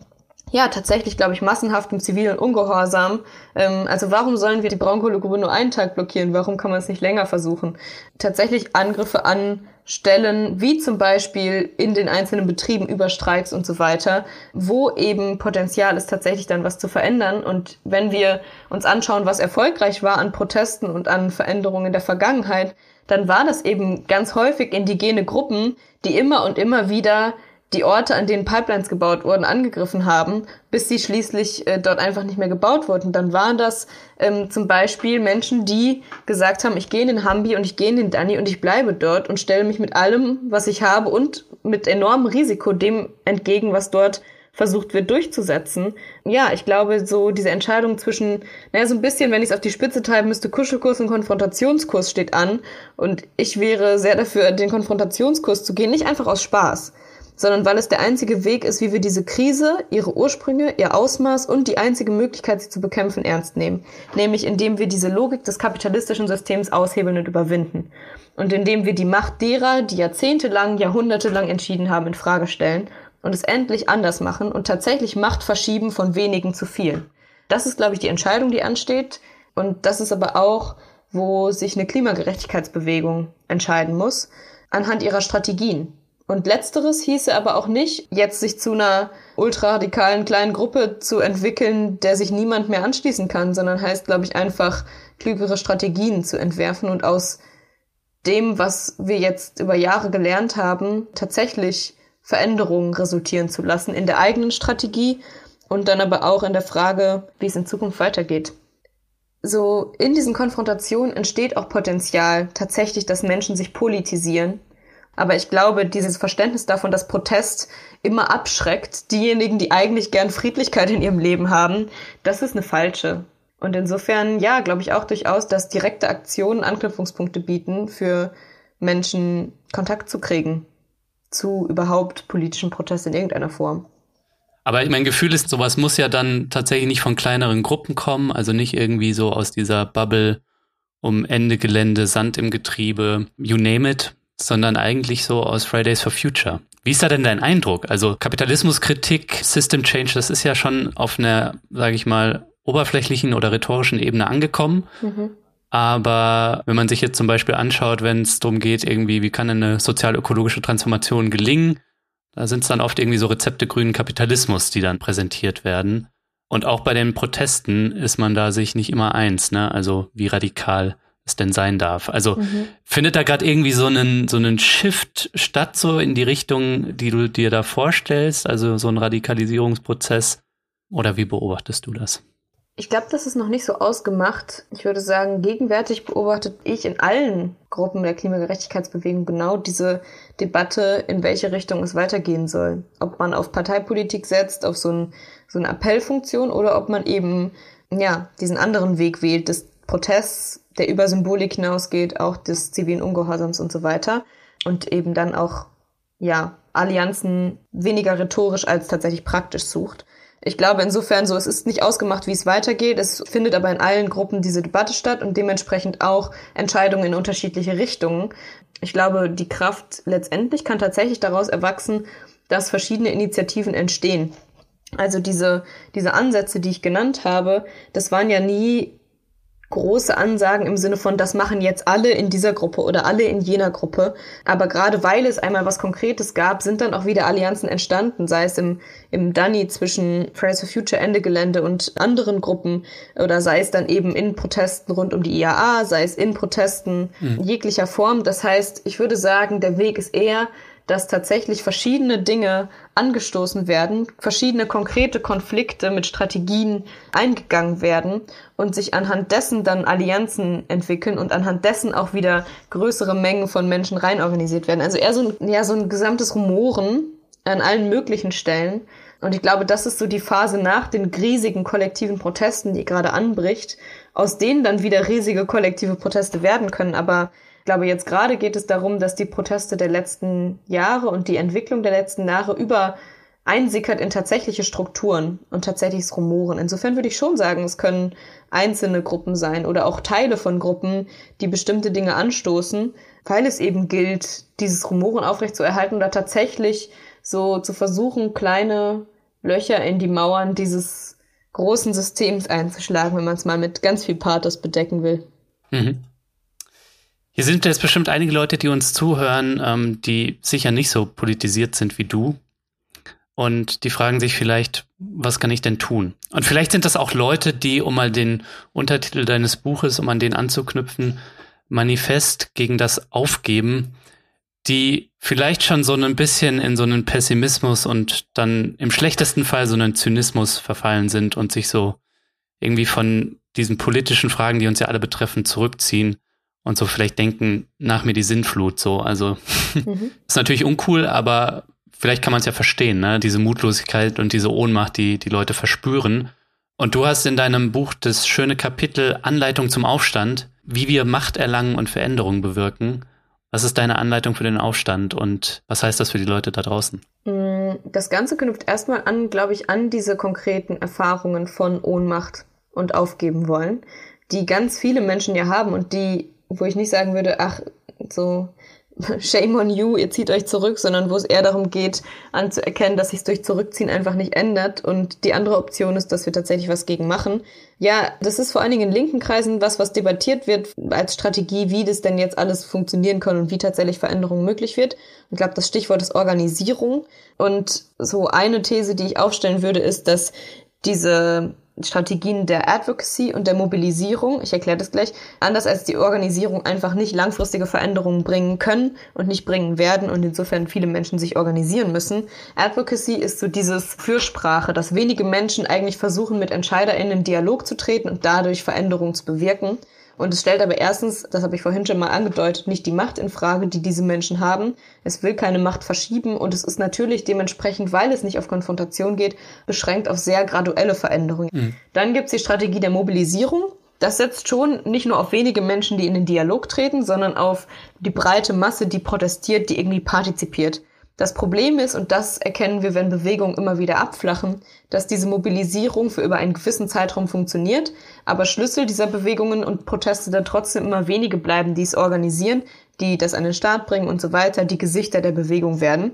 Speaker 1: ja, tatsächlich, glaube ich, massenhaftem zivilen Ungehorsam. Ähm, also warum sollen wir die Braunkohlegrube nur einen Tag blockieren? Warum kann man es nicht länger versuchen? Tatsächlich Angriffe an Stellen, wie zum Beispiel in den einzelnen Betrieben über Streiks und so weiter, wo eben Potenzial ist, tatsächlich dann was zu verändern. Und wenn wir uns anschauen, was erfolgreich war an Protesten und an Veränderungen in der Vergangenheit, dann war das eben ganz häufig indigene Gruppen, die immer und immer wieder die Orte, an denen Pipelines gebaut wurden, angegriffen haben, bis sie schließlich äh, dort einfach nicht mehr gebaut wurden. Dann waren das ähm, zum Beispiel Menschen, die gesagt haben, ich gehe in den Hambi und ich gehe in den Dani und ich bleibe dort und stelle mich mit allem, was ich habe und mit enormem Risiko dem entgegen, was dort versucht wird durchzusetzen. Ja, ich glaube, so diese Entscheidung zwischen, naja, so ein bisschen, wenn ich es auf die Spitze treiben müsste, Kuschelkurs und Konfrontationskurs steht an. Und ich wäre sehr dafür, den Konfrontationskurs zu gehen, nicht einfach aus Spaß, sondern weil es der einzige Weg ist, wie wir diese Krise, ihre Ursprünge, ihr Ausmaß und die einzige Möglichkeit, sie zu bekämpfen, ernst nehmen. Nämlich indem wir diese Logik des kapitalistischen Systems aushebeln und überwinden. Und indem wir die Macht derer, die jahrzehntelang, jahrhundertelang entschieden haben, in Frage stellen und es endlich anders machen und tatsächlich Macht verschieben von wenigen zu vielen. Das ist, glaube ich, die Entscheidung, die ansteht. Und das ist aber auch, wo sich eine Klimagerechtigkeitsbewegung entscheiden muss, anhand ihrer Strategien. Und letzteres hieße aber auch nicht, jetzt sich zu einer ultraradikalen kleinen Gruppe zu entwickeln, der sich niemand mehr anschließen kann, sondern heißt, glaube ich, einfach klügere Strategien zu entwerfen und aus dem, was wir jetzt über Jahre gelernt haben, tatsächlich Veränderungen resultieren zu lassen in der eigenen Strategie und dann aber auch in der Frage, wie es in Zukunft weitergeht. So in diesen Konfrontationen entsteht auch Potenzial, tatsächlich, dass Menschen sich politisieren aber ich glaube, dieses Verständnis davon, dass Protest immer abschreckt, diejenigen, die eigentlich gern Friedlichkeit in ihrem Leben haben, das ist eine falsche. Und insofern, ja, glaube ich auch durchaus, dass direkte Aktionen Anknüpfungspunkte bieten für Menschen, Kontakt zu kriegen zu überhaupt politischen Protest in irgendeiner Form.
Speaker 2: Aber mein Gefühl ist, sowas muss ja dann tatsächlich nicht von kleineren Gruppen kommen, also nicht irgendwie so aus dieser Bubble um Ende Gelände, Sand im Getriebe, you name it, sondern eigentlich so aus Fridays for Future. Wie ist da denn dein Eindruck? Also Kapitalismuskritik, System Change, das ist ja schon auf einer, sage ich mal, oberflächlichen oder rhetorischen Ebene angekommen. Mhm. Aber wenn man sich jetzt zum Beispiel anschaut, wenn es darum geht, irgendwie, wie kann eine sozial-ökologische Transformation gelingen, da sind es dann oft irgendwie so Rezepte grünen Kapitalismus, die dann präsentiert werden. Und auch bei den Protesten ist man da sich nicht immer eins, ne? Also wie radikal es denn sein darf. Also mhm. findet da gerade irgendwie so einen so einen Shift statt so in die Richtung, die du dir da vorstellst, also so ein Radikalisierungsprozess oder wie beobachtest du das?
Speaker 1: Ich glaube, das ist noch nicht so ausgemacht. Ich würde sagen, gegenwärtig beobachtet ich in allen Gruppen der Klimagerechtigkeitsbewegung genau diese Debatte, in welche Richtung es weitergehen soll. Ob man auf Parteipolitik setzt, auf so, ein, so eine Appellfunktion oder ob man eben ja diesen anderen Weg wählt des Protests, der über Symbolik hinausgeht, auch des zivilen Ungehorsams und so weiter. Und eben dann auch ja Allianzen weniger rhetorisch als tatsächlich praktisch sucht. Ich glaube insofern so, es ist nicht ausgemacht, wie es weitergeht. Es findet aber in allen Gruppen diese Debatte statt und dementsprechend auch Entscheidungen in unterschiedliche Richtungen. Ich glaube, die Kraft letztendlich kann tatsächlich daraus erwachsen, dass verschiedene Initiativen entstehen. Also diese, diese Ansätze, die ich genannt habe, das waren ja nie große Ansagen im Sinne von, das machen jetzt alle in dieser Gruppe oder alle in jener Gruppe. Aber gerade weil es einmal was Konkretes gab, sind dann auch wieder Allianzen entstanden, sei es im, im Dunny zwischen Fridays for Future Ende Gelände und anderen Gruppen oder sei es dann eben in Protesten rund um die IAA, sei es in Protesten mhm. jeglicher Form. Das heißt, ich würde sagen, der Weg ist eher, dass tatsächlich verschiedene Dinge angestoßen werden, verschiedene konkrete Konflikte mit Strategien eingegangen werden und sich anhand dessen dann Allianzen entwickeln und anhand dessen auch wieder größere Mengen von Menschen reinorganisiert werden. Also eher so ein, ja, so ein gesamtes Rumoren an allen möglichen Stellen. Und ich glaube, das ist so die Phase nach den riesigen kollektiven Protesten, die gerade anbricht, aus denen dann wieder riesige kollektive Proteste werden können. Aber glaube, jetzt gerade geht es darum, dass die Proteste der letzten Jahre und die Entwicklung der letzten Jahre über einsickert in tatsächliche Strukturen und tatsächliches Rumoren. Insofern würde ich schon sagen, es können einzelne Gruppen sein oder auch Teile von Gruppen, die bestimmte Dinge anstoßen, weil es eben gilt, dieses Rumoren aufrechtzuerhalten oder tatsächlich so zu versuchen, kleine Löcher in die Mauern dieses großen Systems einzuschlagen, wenn man es mal mit ganz viel Pathos bedecken will. Mhm.
Speaker 2: Hier sind jetzt bestimmt einige Leute, die uns zuhören, ähm, die sicher nicht so politisiert sind wie du. Und die fragen sich vielleicht, was kann ich denn tun? Und vielleicht sind das auch Leute, die, um mal den Untertitel deines Buches, um an den anzuknüpfen, Manifest gegen das Aufgeben, die vielleicht schon so ein bisschen in so einen Pessimismus und dann im schlechtesten Fall so einen Zynismus verfallen sind und sich so irgendwie von diesen politischen Fragen, die uns ja alle betreffen, zurückziehen und so vielleicht denken, nach mir die Sinnflut so. Also mhm. ist natürlich uncool, aber vielleicht kann man es ja verstehen, ne? Diese Mutlosigkeit und diese Ohnmacht, die die Leute verspüren. Und du hast in deinem Buch das schöne Kapitel Anleitung zum Aufstand, wie wir Macht erlangen und Veränderungen bewirken. Was ist deine Anleitung für den Aufstand und was heißt das für die Leute da draußen?
Speaker 1: Mm, das Ganze knüpft erstmal an, glaube ich, an diese konkreten Erfahrungen von Ohnmacht und aufgeben wollen, die ganz viele Menschen ja haben und die wo ich nicht sagen würde, ach, so shame on you, ihr zieht euch zurück, sondern wo es eher darum geht, anzuerkennen, dass sich durch Zurückziehen einfach nicht ändert. Und die andere Option ist, dass wir tatsächlich was gegen machen. Ja, das ist vor allen Dingen in linken Kreisen was, was debattiert wird als Strategie, wie das denn jetzt alles funktionieren kann und wie tatsächlich Veränderung möglich wird. Ich glaube, das Stichwort ist Organisierung. Und so eine These, die ich aufstellen würde, ist, dass diese Strategien der Advocacy und der Mobilisierung, ich erkläre das gleich, anders als die Organisierung einfach nicht langfristige Veränderungen bringen können und nicht bringen werden und insofern viele Menschen sich organisieren müssen. Advocacy ist so dieses Fürsprache, dass wenige Menschen eigentlich versuchen, mit EntscheiderInnen in Dialog zu treten und dadurch Veränderungen zu bewirken. Und es stellt aber erstens, das habe ich vorhin schon mal angedeutet, nicht die Macht in Frage, die diese Menschen haben. Es will keine Macht verschieben und es ist natürlich dementsprechend, weil es nicht auf Konfrontation geht, beschränkt auf sehr graduelle Veränderungen. Mhm. Dann gibt es die Strategie der Mobilisierung. Das setzt schon nicht nur auf wenige Menschen, die in den Dialog treten, sondern auf die breite Masse, die protestiert, die irgendwie partizipiert. Das Problem ist, und das erkennen wir, wenn Bewegungen immer wieder abflachen, dass diese Mobilisierung für über einen gewissen Zeitraum funktioniert, aber Schlüssel dieser Bewegungen und Proteste dann trotzdem immer wenige bleiben, die es organisieren, die das an den Start bringen und so weiter, die Gesichter der Bewegung werden.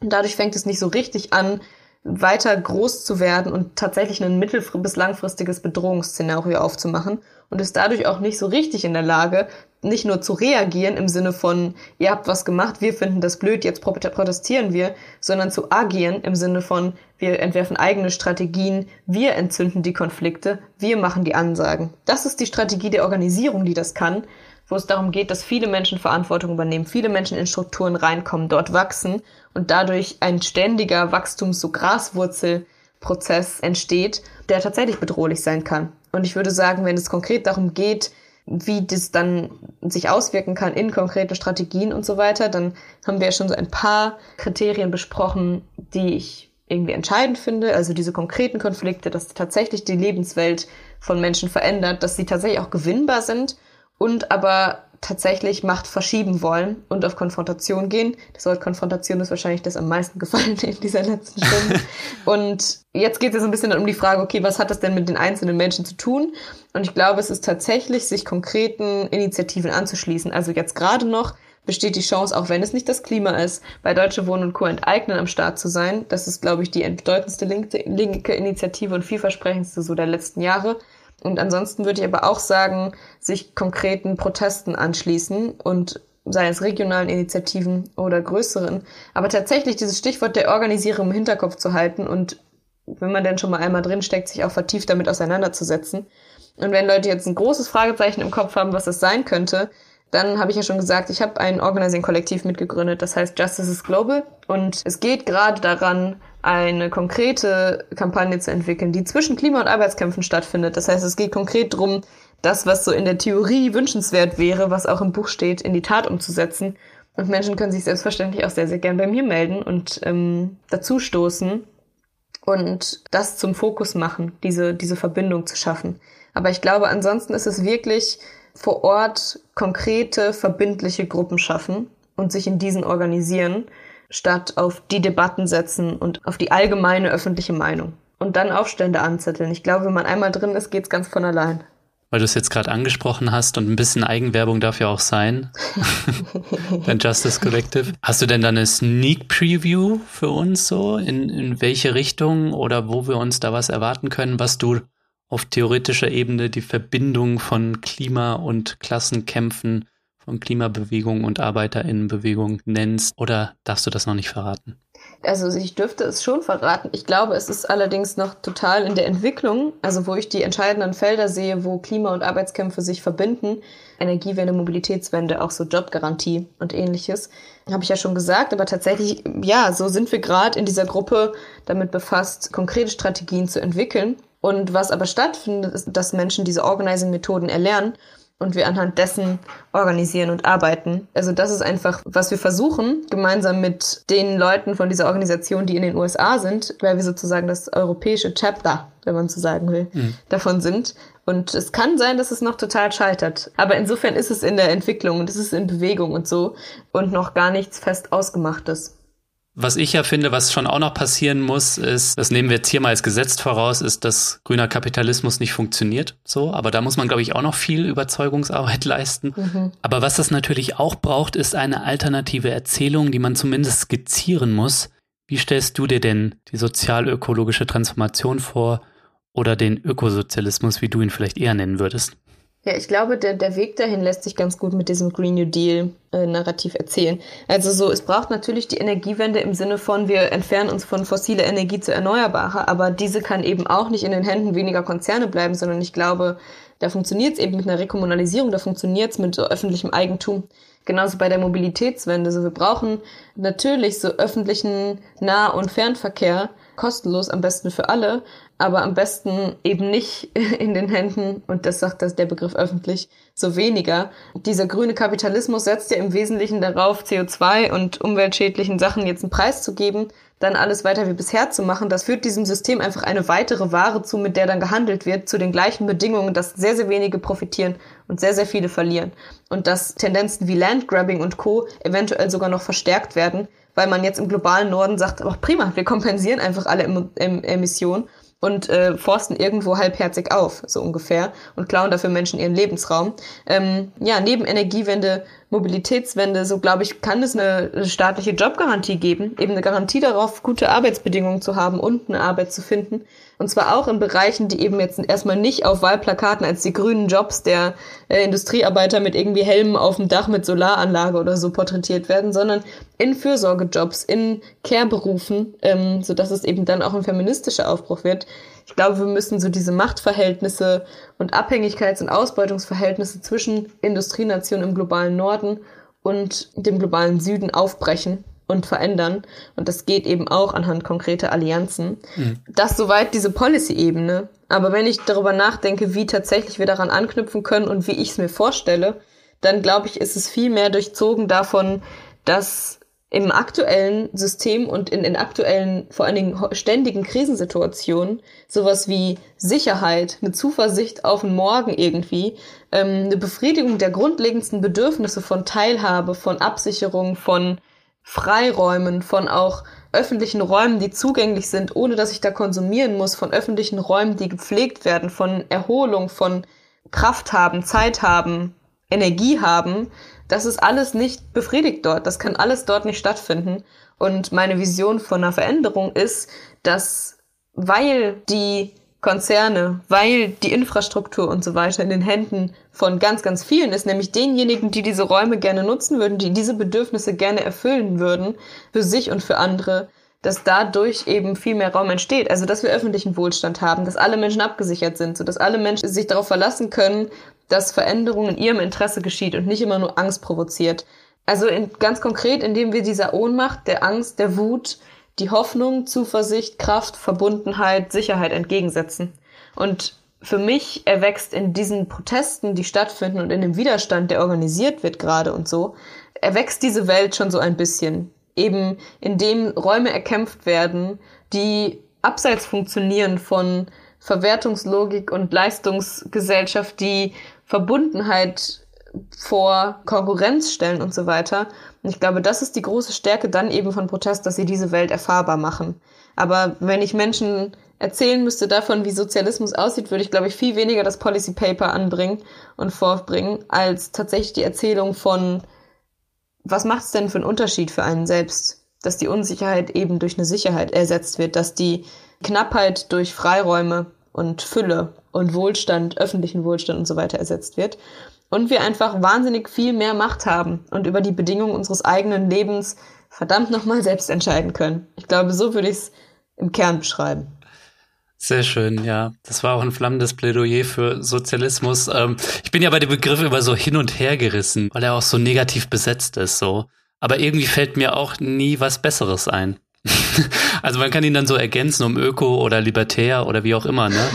Speaker 1: Und dadurch fängt es nicht so richtig an, weiter groß zu werden und tatsächlich ein mittel- bis langfristiges Bedrohungsszenario aufzumachen und ist dadurch auch nicht so richtig in der Lage, nicht nur zu reagieren im Sinne von, ihr habt was gemacht, wir finden das blöd, jetzt protestieren wir, sondern zu agieren im Sinne von, wir entwerfen eigene Strategien, wir entzünden die Konflikte, wir machen die Ansagen. Das ist die Strategie der Organisierung, die das kann, wo es darum geht, dass viele Menschen Verantwortung übernehmen, viele Menschen in Strukturen reinkommen, dort wachsen und dadurch ein ständiger Wachstums- so Graswurzelprozess entsteht, der tatsächlich bedrohlich sein kann. Und ich würde sagen, wenn es konkret darum geht, wie das dann sich auswirken kann in konkrete Strategien und so weiter, dann haben wir ja schon so ein paar Kriterien besprochen, die ich irgendwie entscheidend finde. Also diese konkreten Konflikte, dass tatsächlich die Lebenswelt von Menschen verändert, dass sie tatsächlich auch gewinnbar sind und aber tatsächlich Macht verschieben wollen und auf Konfrontation gehen. Das Wort Konfrontation ist wahrscheinlich das am meisten gefallen in dieser letzten Stunde. und jetzt geht es jetzt ein bisschen um die Frage, okay, was hat das denn mit den einzelnen Menschen zu tun? Und ich glaube, es ist tatsächlich, sich konkreten Initiativen anzuschließen. Also jetzt gerade noch besteht die Chance, auch wenn es nicht das Klima ist, bei Deutsche Wohnen und Co. enteignen am Start zu sein. Das ist, glaube ich, die bedeutendste linke Initiative und vielversprechendste so der letzten Jahre. Und ansonsten würde ich aber auch sagen, sich konkreten Protesten anschließen und sei es regionalen Initiativen oder größeren. Aber tatsächlich dieses Stichwort der Organisierung im Hinterkopf zu halten und wenn man denn schon mal einmal drinsteckt, sich auch vertieft damit auseinanderzusetzen. Und wenn Leute jetzt ein großes Fragezeichen im Kopf haben, was das sein könnte, dann habe ich ja schon gesagt, ich habe ein Organizing-Kollektiv mitgegründet, das heißt Justice is Global. Und es geht gerade daran, eine konkrete Kampagne zu entwickeln, die zwischen Klima- und Arbeitskämpfen stattfindet. Das heißt, es geht konkret darum, das, was so in der Theorie wünschenswert wäre, was auch im Buch steht, in die Tat umzusetzen. Und Menschen können sich selbstverständlich auch sehr, sehr gern bei mir melden und ähm, dazu stoßen und das zum Fokus machen, diese, diese Verbindung zu schaffen. Aber ich glaube, ansonsten ist es wirklich vor Ort konkrete, verbindliche Gruppen schaffen und sich in diesen organisieren statt auf die Debatten setzen und auf die allgemeine öffentliche Meinung. Und dann Aufstände anzetteln. Ich glaube, wenn man einmal drin ist, geht's ganz von allein.
Speaker 2: Weil du es jetzt gerade angesprochen hast und ein bisschen Eigenwerbung darf ja auch sein. Dein Justice Collective. Hast du denn dann eine Sneak Preview für uns so? In, in welche Richtung oder wo wir uns da was erwarten können, was du auf theoretischer Ebene die Verbindung von Klima- und Klassenkämpfen von Klimabewegung und Arbeiterinnenbewegung nennst oder darfst du das noch nicht verraten?
Speaker 1: Also ich dürfte es schon verraten. Ich glaube, es ist allerdings noch total in der Entwicklung, also wo ich die entscheidenden Felder sehe, wo Klima- und Arbeitskämpfe sich verbinden. Energiewende, Mobilitätswende, auch so Jobgarantie und ähnliches. Habe ich ja schon gesagt, aber tatsächlich, ja, so sind wir gerade in dieser Gruppe damit befasst, konkrete Strategien zu entwickeln. Und was aber stattfindet, ist, dass Menschen diese Organizing-Methoden erlernen und wir anhand dessen organisieren und arbeiten. Also das ist einfach, was wir versuchen, gemeinsam mit den Leuten von dieser Organisation, die in den USA sind, weil wir sozusagen das europäische Chapter, wenn man so sagen will, mhm. davon sind. Und es kann sein, dass es noch total scheitert. Aber insofern ist es in der Entwicklung und es ist in Bewegung und so und noch gar nichts fest ausgemachtes.
Speaker 2: Was ich ja finde, was schon auch noch passieren muss, ist, das nehmen wir jetzt hier mal als gesetzt voraus, ist, dass grüner Kapitalismus nicht funktioniert. So, aber da muss man, glaube ich, auch noch viel Überzeugungsarbeit leisten. Mhm. Aber was das natürlich auch braucht, ist eine alternative Erzählung, die man zumindest skizzieren muss. Wie stellst du dir denn die sozial-ökologische Transformation vor oder den Ökosozialismus, wie du ihn vielleicht eher nennen würdest?
Speaker 1: Ja, ich glaube, der, der Weg dahin lässt sich ganz gut mit diesem Green New Deal äh, Narrativ erzählen. Also so, es braucht natürlich die Energiewende im Sinne von, wir entfernen uns von fossiler Energie zu erneuerbarer, aber diese kann eben auch nicht in den Händen weniger Konzerne bleiben, sondern ich glaube, da funktioniert es eben mit einer Rekommunalisierung, da funktioniert es mit so öffentlichem Eigentum. Genauso bei der Mobilitätswende. So, wir brauchen natürlich so öffentlichen Nah- und Fernverkehr, kostenlos am besten für alle, aber am besten eben nicht in den Händen, und das sagt das der Begriff öffentlich, so weniger. Dieser grüne Kapitalismus setzt ja im Wesentlichen darauf, CO2 und umweltschädlichen Sachen jetzt einen Preis zu geben, dann alles weiter wie bisher zu machen. Das führt diesem System einfach eine weitere Ware zu, mit der dann gehandelt wird, zu den gleichen Bedingungen, dass sehr, sehr wenige profitieren und sehr, sehr viele verlieren. Und dass Tendenzen wie Landgrabbing und Co. eventuell sogar noch verstärkt werden, weil man jetzt im globalen Norden sagt, ach prima, wir kompensieren einfach alle Emissionen und äh, forsten irgendwo halbherzig auf, so ungefähr, und klauen dafür Menschen ihren Lebensraum. Ähm, ja, neben Energiewende, Mobilitätswende, so glaube ich, kann es eine staatliche Jobgarantie geben, eben eine Garantie darauf, gute Arbeitsbedingungen zu haben und eine Arbeit zu finden, Und zwar auch in Bereichen, die eben jetzt erstmal nicht auf Wahlplakaten als die grünen Jobs der äh, Industriearbeiter mit irgendwie Helmen auf dem Dach mit Solaranlage oder so porträtiert werden, sondern in Fürsorgejobs, in Care-Berufen, ähm, sodass es eben dann auch ein feministischer Aufbruch wird. Ich glaube, wir müssen so diese Machtverhältnisse und Abhängigkeits- und Ausbeutungsverhältnisse zwischen Industrienationen im globalen Norden und dem globalen Süden aufbrechen und verändern. Und das geht eben auch anhand konkreter Allianzen. Mhm. Das soweit diese Policy-Ebene. Aber wenn ich darüber nachdenke, wie tatsächlich wir daran anknüpfen können und wie ich es mir vorstelle, dann glaube ich, ist es viel mehr durchzogen davon, dass im aktuellen System und in den aktuellen, vor allen Dingen ständigen Krisensituationen, sowas wie Sicherheit, eine Zuversicht auf den Morgen irgendwie, ähm, eine Befriedigung der grundlegendsten Bedürfnisse von Teilhabe, von Absicherung, von Freiräumen, von auch öffentlichen Räumen, die zugänglich sind, ohne dass ich da konsumieren muss, von öffentlichen Räumen, die gepflegt werden, von Erholung, von Kraft haben, Zeit haben, Energie haben, das ist alles nicht befriedigt dort. Das kann alles dort nicht stattfinden. Und meine Vision von einer Veränderung ist, dass weil die Konzerne, weil die Infrastruktur und so weiter in den Händen von ganz, ganz vielen ist, nämlich denjenigen, die diese Räume gerne nutzen würden, die diese Bedürfnisse gerne erfüllen würden, für sich und für andere, dass dadurch eben viel mehr Raum entsteht. Also, dass wir öffentlichen Wohlstand haben, dass alle Menschen abgesichert sind, so dass alle Menschen sich darauf verlassen können, dass Veränderung in ihrem Interesse geschieht und nicht immer nur Angst provoziert. Also in, ganz konkret, indem wir dieser Ohnmacht, der Angst, der Wut, die Hoffnung, Zuversicht, Kraft, Verbundenheit, Sicherheit entgegensetzen. Und für mich erwächst in diesen Protesten, die stattfinden und in dem Widerstand, der organisiert wird gerade und so, erwächst diese Welt schon so ein bisschen. Eben indem Räume erkämpft werden, die abseits funktionieren von Verwertungslogik und Leistungsgesellschaft, die Verbundenheit vor Konkurrenz stellen und so weiter. Und ich glaube, das ist die große Stärke dann eben von Protest, dass sie diese Welt erfahrbar machen. Aber wenn ich Menschen erzählen müsste davon, wie Sozialismus aussieht, würde ich, glaube ich, viel weniger das Policy Paper anbringen und vorbringen, als tatsächlich die Erzählung von, was macht es denn für einen Unterschied für einen selbst, dass die Unsicherheit eben durch eine Sicherheit ersetzt wird, dass die Knappheit durch Freiräume und Fülle und Wohlstand, öffentlichen Wohlstand und so weiter ersetzt wird und wir einfach wahnsinnig viel mehr Macht haben und über die Bedingungen unseres eigenen Lebens verdammt nochmal selbst entscheiden können. Ich glaube, so würde ich es im Kern beschreiben.
Speaker 2: Sehr schön, ja. Das war auch ein flammendes Plädoyer für Sozialismus. Ähm, ich bin ja bei dem Begriff immer so hin und her gerissen, weil er auch so negativ besetzt ist, so. Aber irgendwie fällt mir auch nie was Besseres ein. also man kann ihn dann so ergänzen um Öko oder Libertär oder wie auch immer, ne?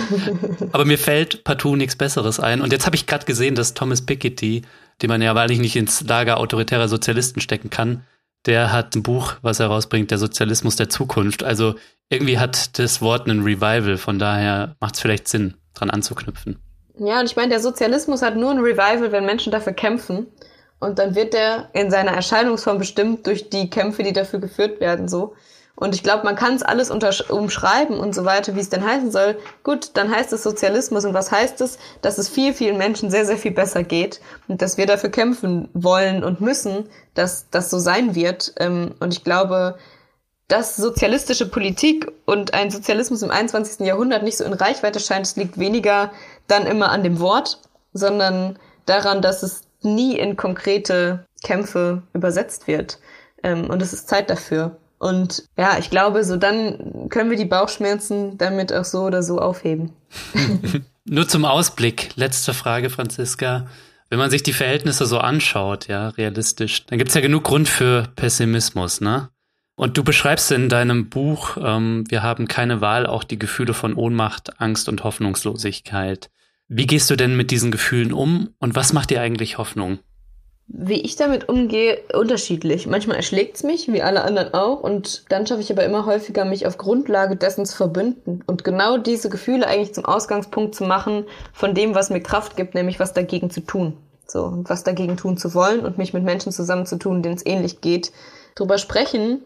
Speaker 2: Aber mir fällt partout nichts Besseres ein. Und jetzt habe ich gerade gesehen, dass Thomas Piketty, den man ja wahrlich nicht ins Lager autoritärer Sozialisten stecken kann, der hat ein Buch, was er rausbringt, der Sozialismus der Zukunft. Also irgendwie hat das Wort einen Revival, von daher macht es vielleicht Sinn, dran anzuknüpfen.
Speaker 1: Ja, und ich meine, der Sozialismus hat nur ein Revival, wenn Menschen dafür kämpfen. Und dann wird der in seiner Erscheinungsform bestimmt durch die Kämpfe, die dafür geführt werden, so. Und ich glaube, man kann es alles umschreiben und so weiter, wie es denn heißen soll. Gut, dann heißt es Sozialismus. Und was heißt es? Dass es viel, vielen Menschen sehr, sehr viel besser geht und dass wir dafür kämpfen wollen und müssen, dass das so sein wird. Ähm, und ich glaube, dass sozialistische Politik und ein Sozialismus im 21. Jahrhundert nicht so in Reichweite scheint, es liegt weniger dann immer an dem Wort, sondern daran, dass es nie in konkrete Kämpfe übersetzt wird. Ähm, und es ist Zeit dafür. Und ja, ich glaube, so dann können wir die Bauchschmerzen damit auch so oder so aufheben.
Speaker 2: Nur zum Ausblick, letzte Frage, Franziska. Wenn man sich die Verhältnisse so anschaut, ja, realistisch, dann gibt es ja genug Grund für Pessimismus, ne? Und du beschreibst in deinem Buch, ähm, wir haben keine Wahl, auch die Gefühle von Ohnmacht, Angst und Hoffnungslosigkeit. Wie gehst du denn mit diesen Gefühlen um und was macht dir eigentlich Hoffnung?
Speaker 1: Wie ich damit umgehe, unterschiedlich. Manchmal erschlägt es mich, wie alle anderen auch, und dann schaffe ich aber immer häufiger, mich auf Grundlage dessen zu verbünden und genau diese Gefühle eigentlich zum Ausgangspunkt zu machen von dem, was mir Kraft gibt, nämlich was dagegen zu tun. So, und was dagegen tun zu wollen und mich mit Menschen zusammenzutun, denen es ähnlich geht, drüber sprechen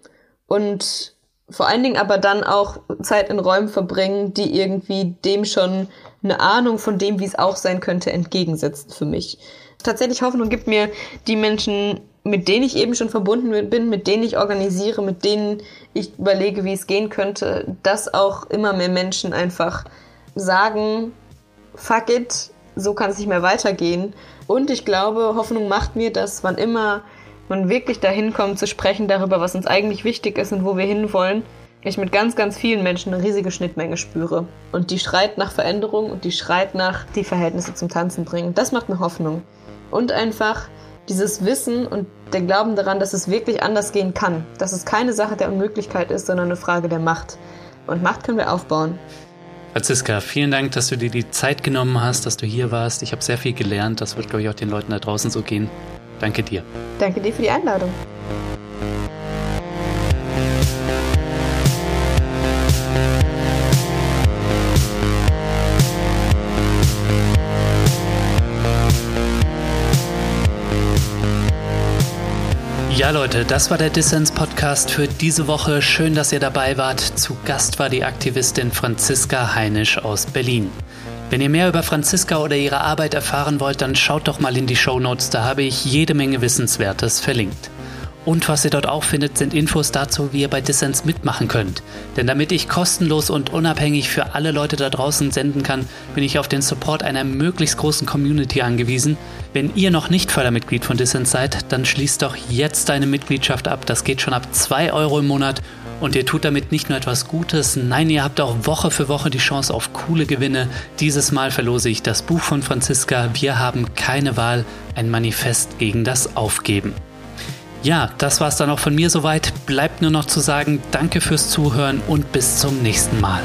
Speaker 1: und vor allen Dingen aber dann auch Zeit in Räumen verbringen, die irgendwie dem schon eine Ahnung von dem, wie es auch sein könnte, entgegensetzen für mich tatsächlich Hoffnung gibt mir die Menschen, mit denen ich eben schon verbunden bin, mit denen ich organisiere, mit denen ich überlege, wie es gehen könnte, dass auch immer mehr Menschen einfach sagen, fuck it, so kann es nicht mehr weitergehen. Und ich glaube, Hoffnung macht mir, dass wann immer man wirklich dahin kommt zu sprechen darüber, was uns eigentlich wichtig ist und wo wir hinwollen, ich mit ganz, ganz vielen Menschen eine riesige Schnittmenge spüre. Und die schreit nach Veränderung und die schreit nach die Verhältnisse zum Tanzen bringen. Das macht mir Hoffnung. Und einfach dieses Wissen und der Glauben daran, dass es wirklich anders gehen kann. Dass es keine Sache der Unmöglichkeit ist, sondern eine Frage der Macht. Und Macht können wir aufbauen.
Speaker 2: Franziska, vielen Dank, dass du dir die Zeit genommen hast, dass du hier warst. Ich habe sehr viel gelernt. Das wird, glaube ich, auch den Leuten da draußen so gehen. Danke dir.
Speaker 1: Danke dir für die Einladung.
Speaker 2: Ja, Leute, das war der Dissens Podcast für diese Woche. Schön, dass ihr dabei wart. Zu Gast war die Aktivistin Franziska Heinisch aus Berlin. Wenn ihr mehr über Franziska oder ihre Arbeit erfahren wollt, dann schaut doch mal in die Show Notes. Da habe ich jede Menge Wissenswertes verlinkt. Und was ihr dort auch findet, sind Infos dazu, wie ihr bei Dissens mitmachen könnt. Denn damit ich kostenlos und unabhängig für alle Leute da draußen senden kann, bin ich auf den Support einer möglichst großen Community angewiesen. Wenn ihr noch nicht Fördermitglied von Dissens seid, dann schließt doch jetzt eine Mitgliedschaft ab. Das geht schon ab 2 Euro im Monat. Und ihr tut damit nicht nur etwas Gutes, nein, ihr habt auch Woche für Woche die Chance auf coole Gewinne. Dieses Mal verlose ich das Buch von Franziska Wir haben keine Wahl, ein Manifest gegen das Aufgeben. Ja, das war es dann auch von mir soweit. Bleibt nur noch zu sagen, danke fürs Zuhören und bis zum nächsten Mal.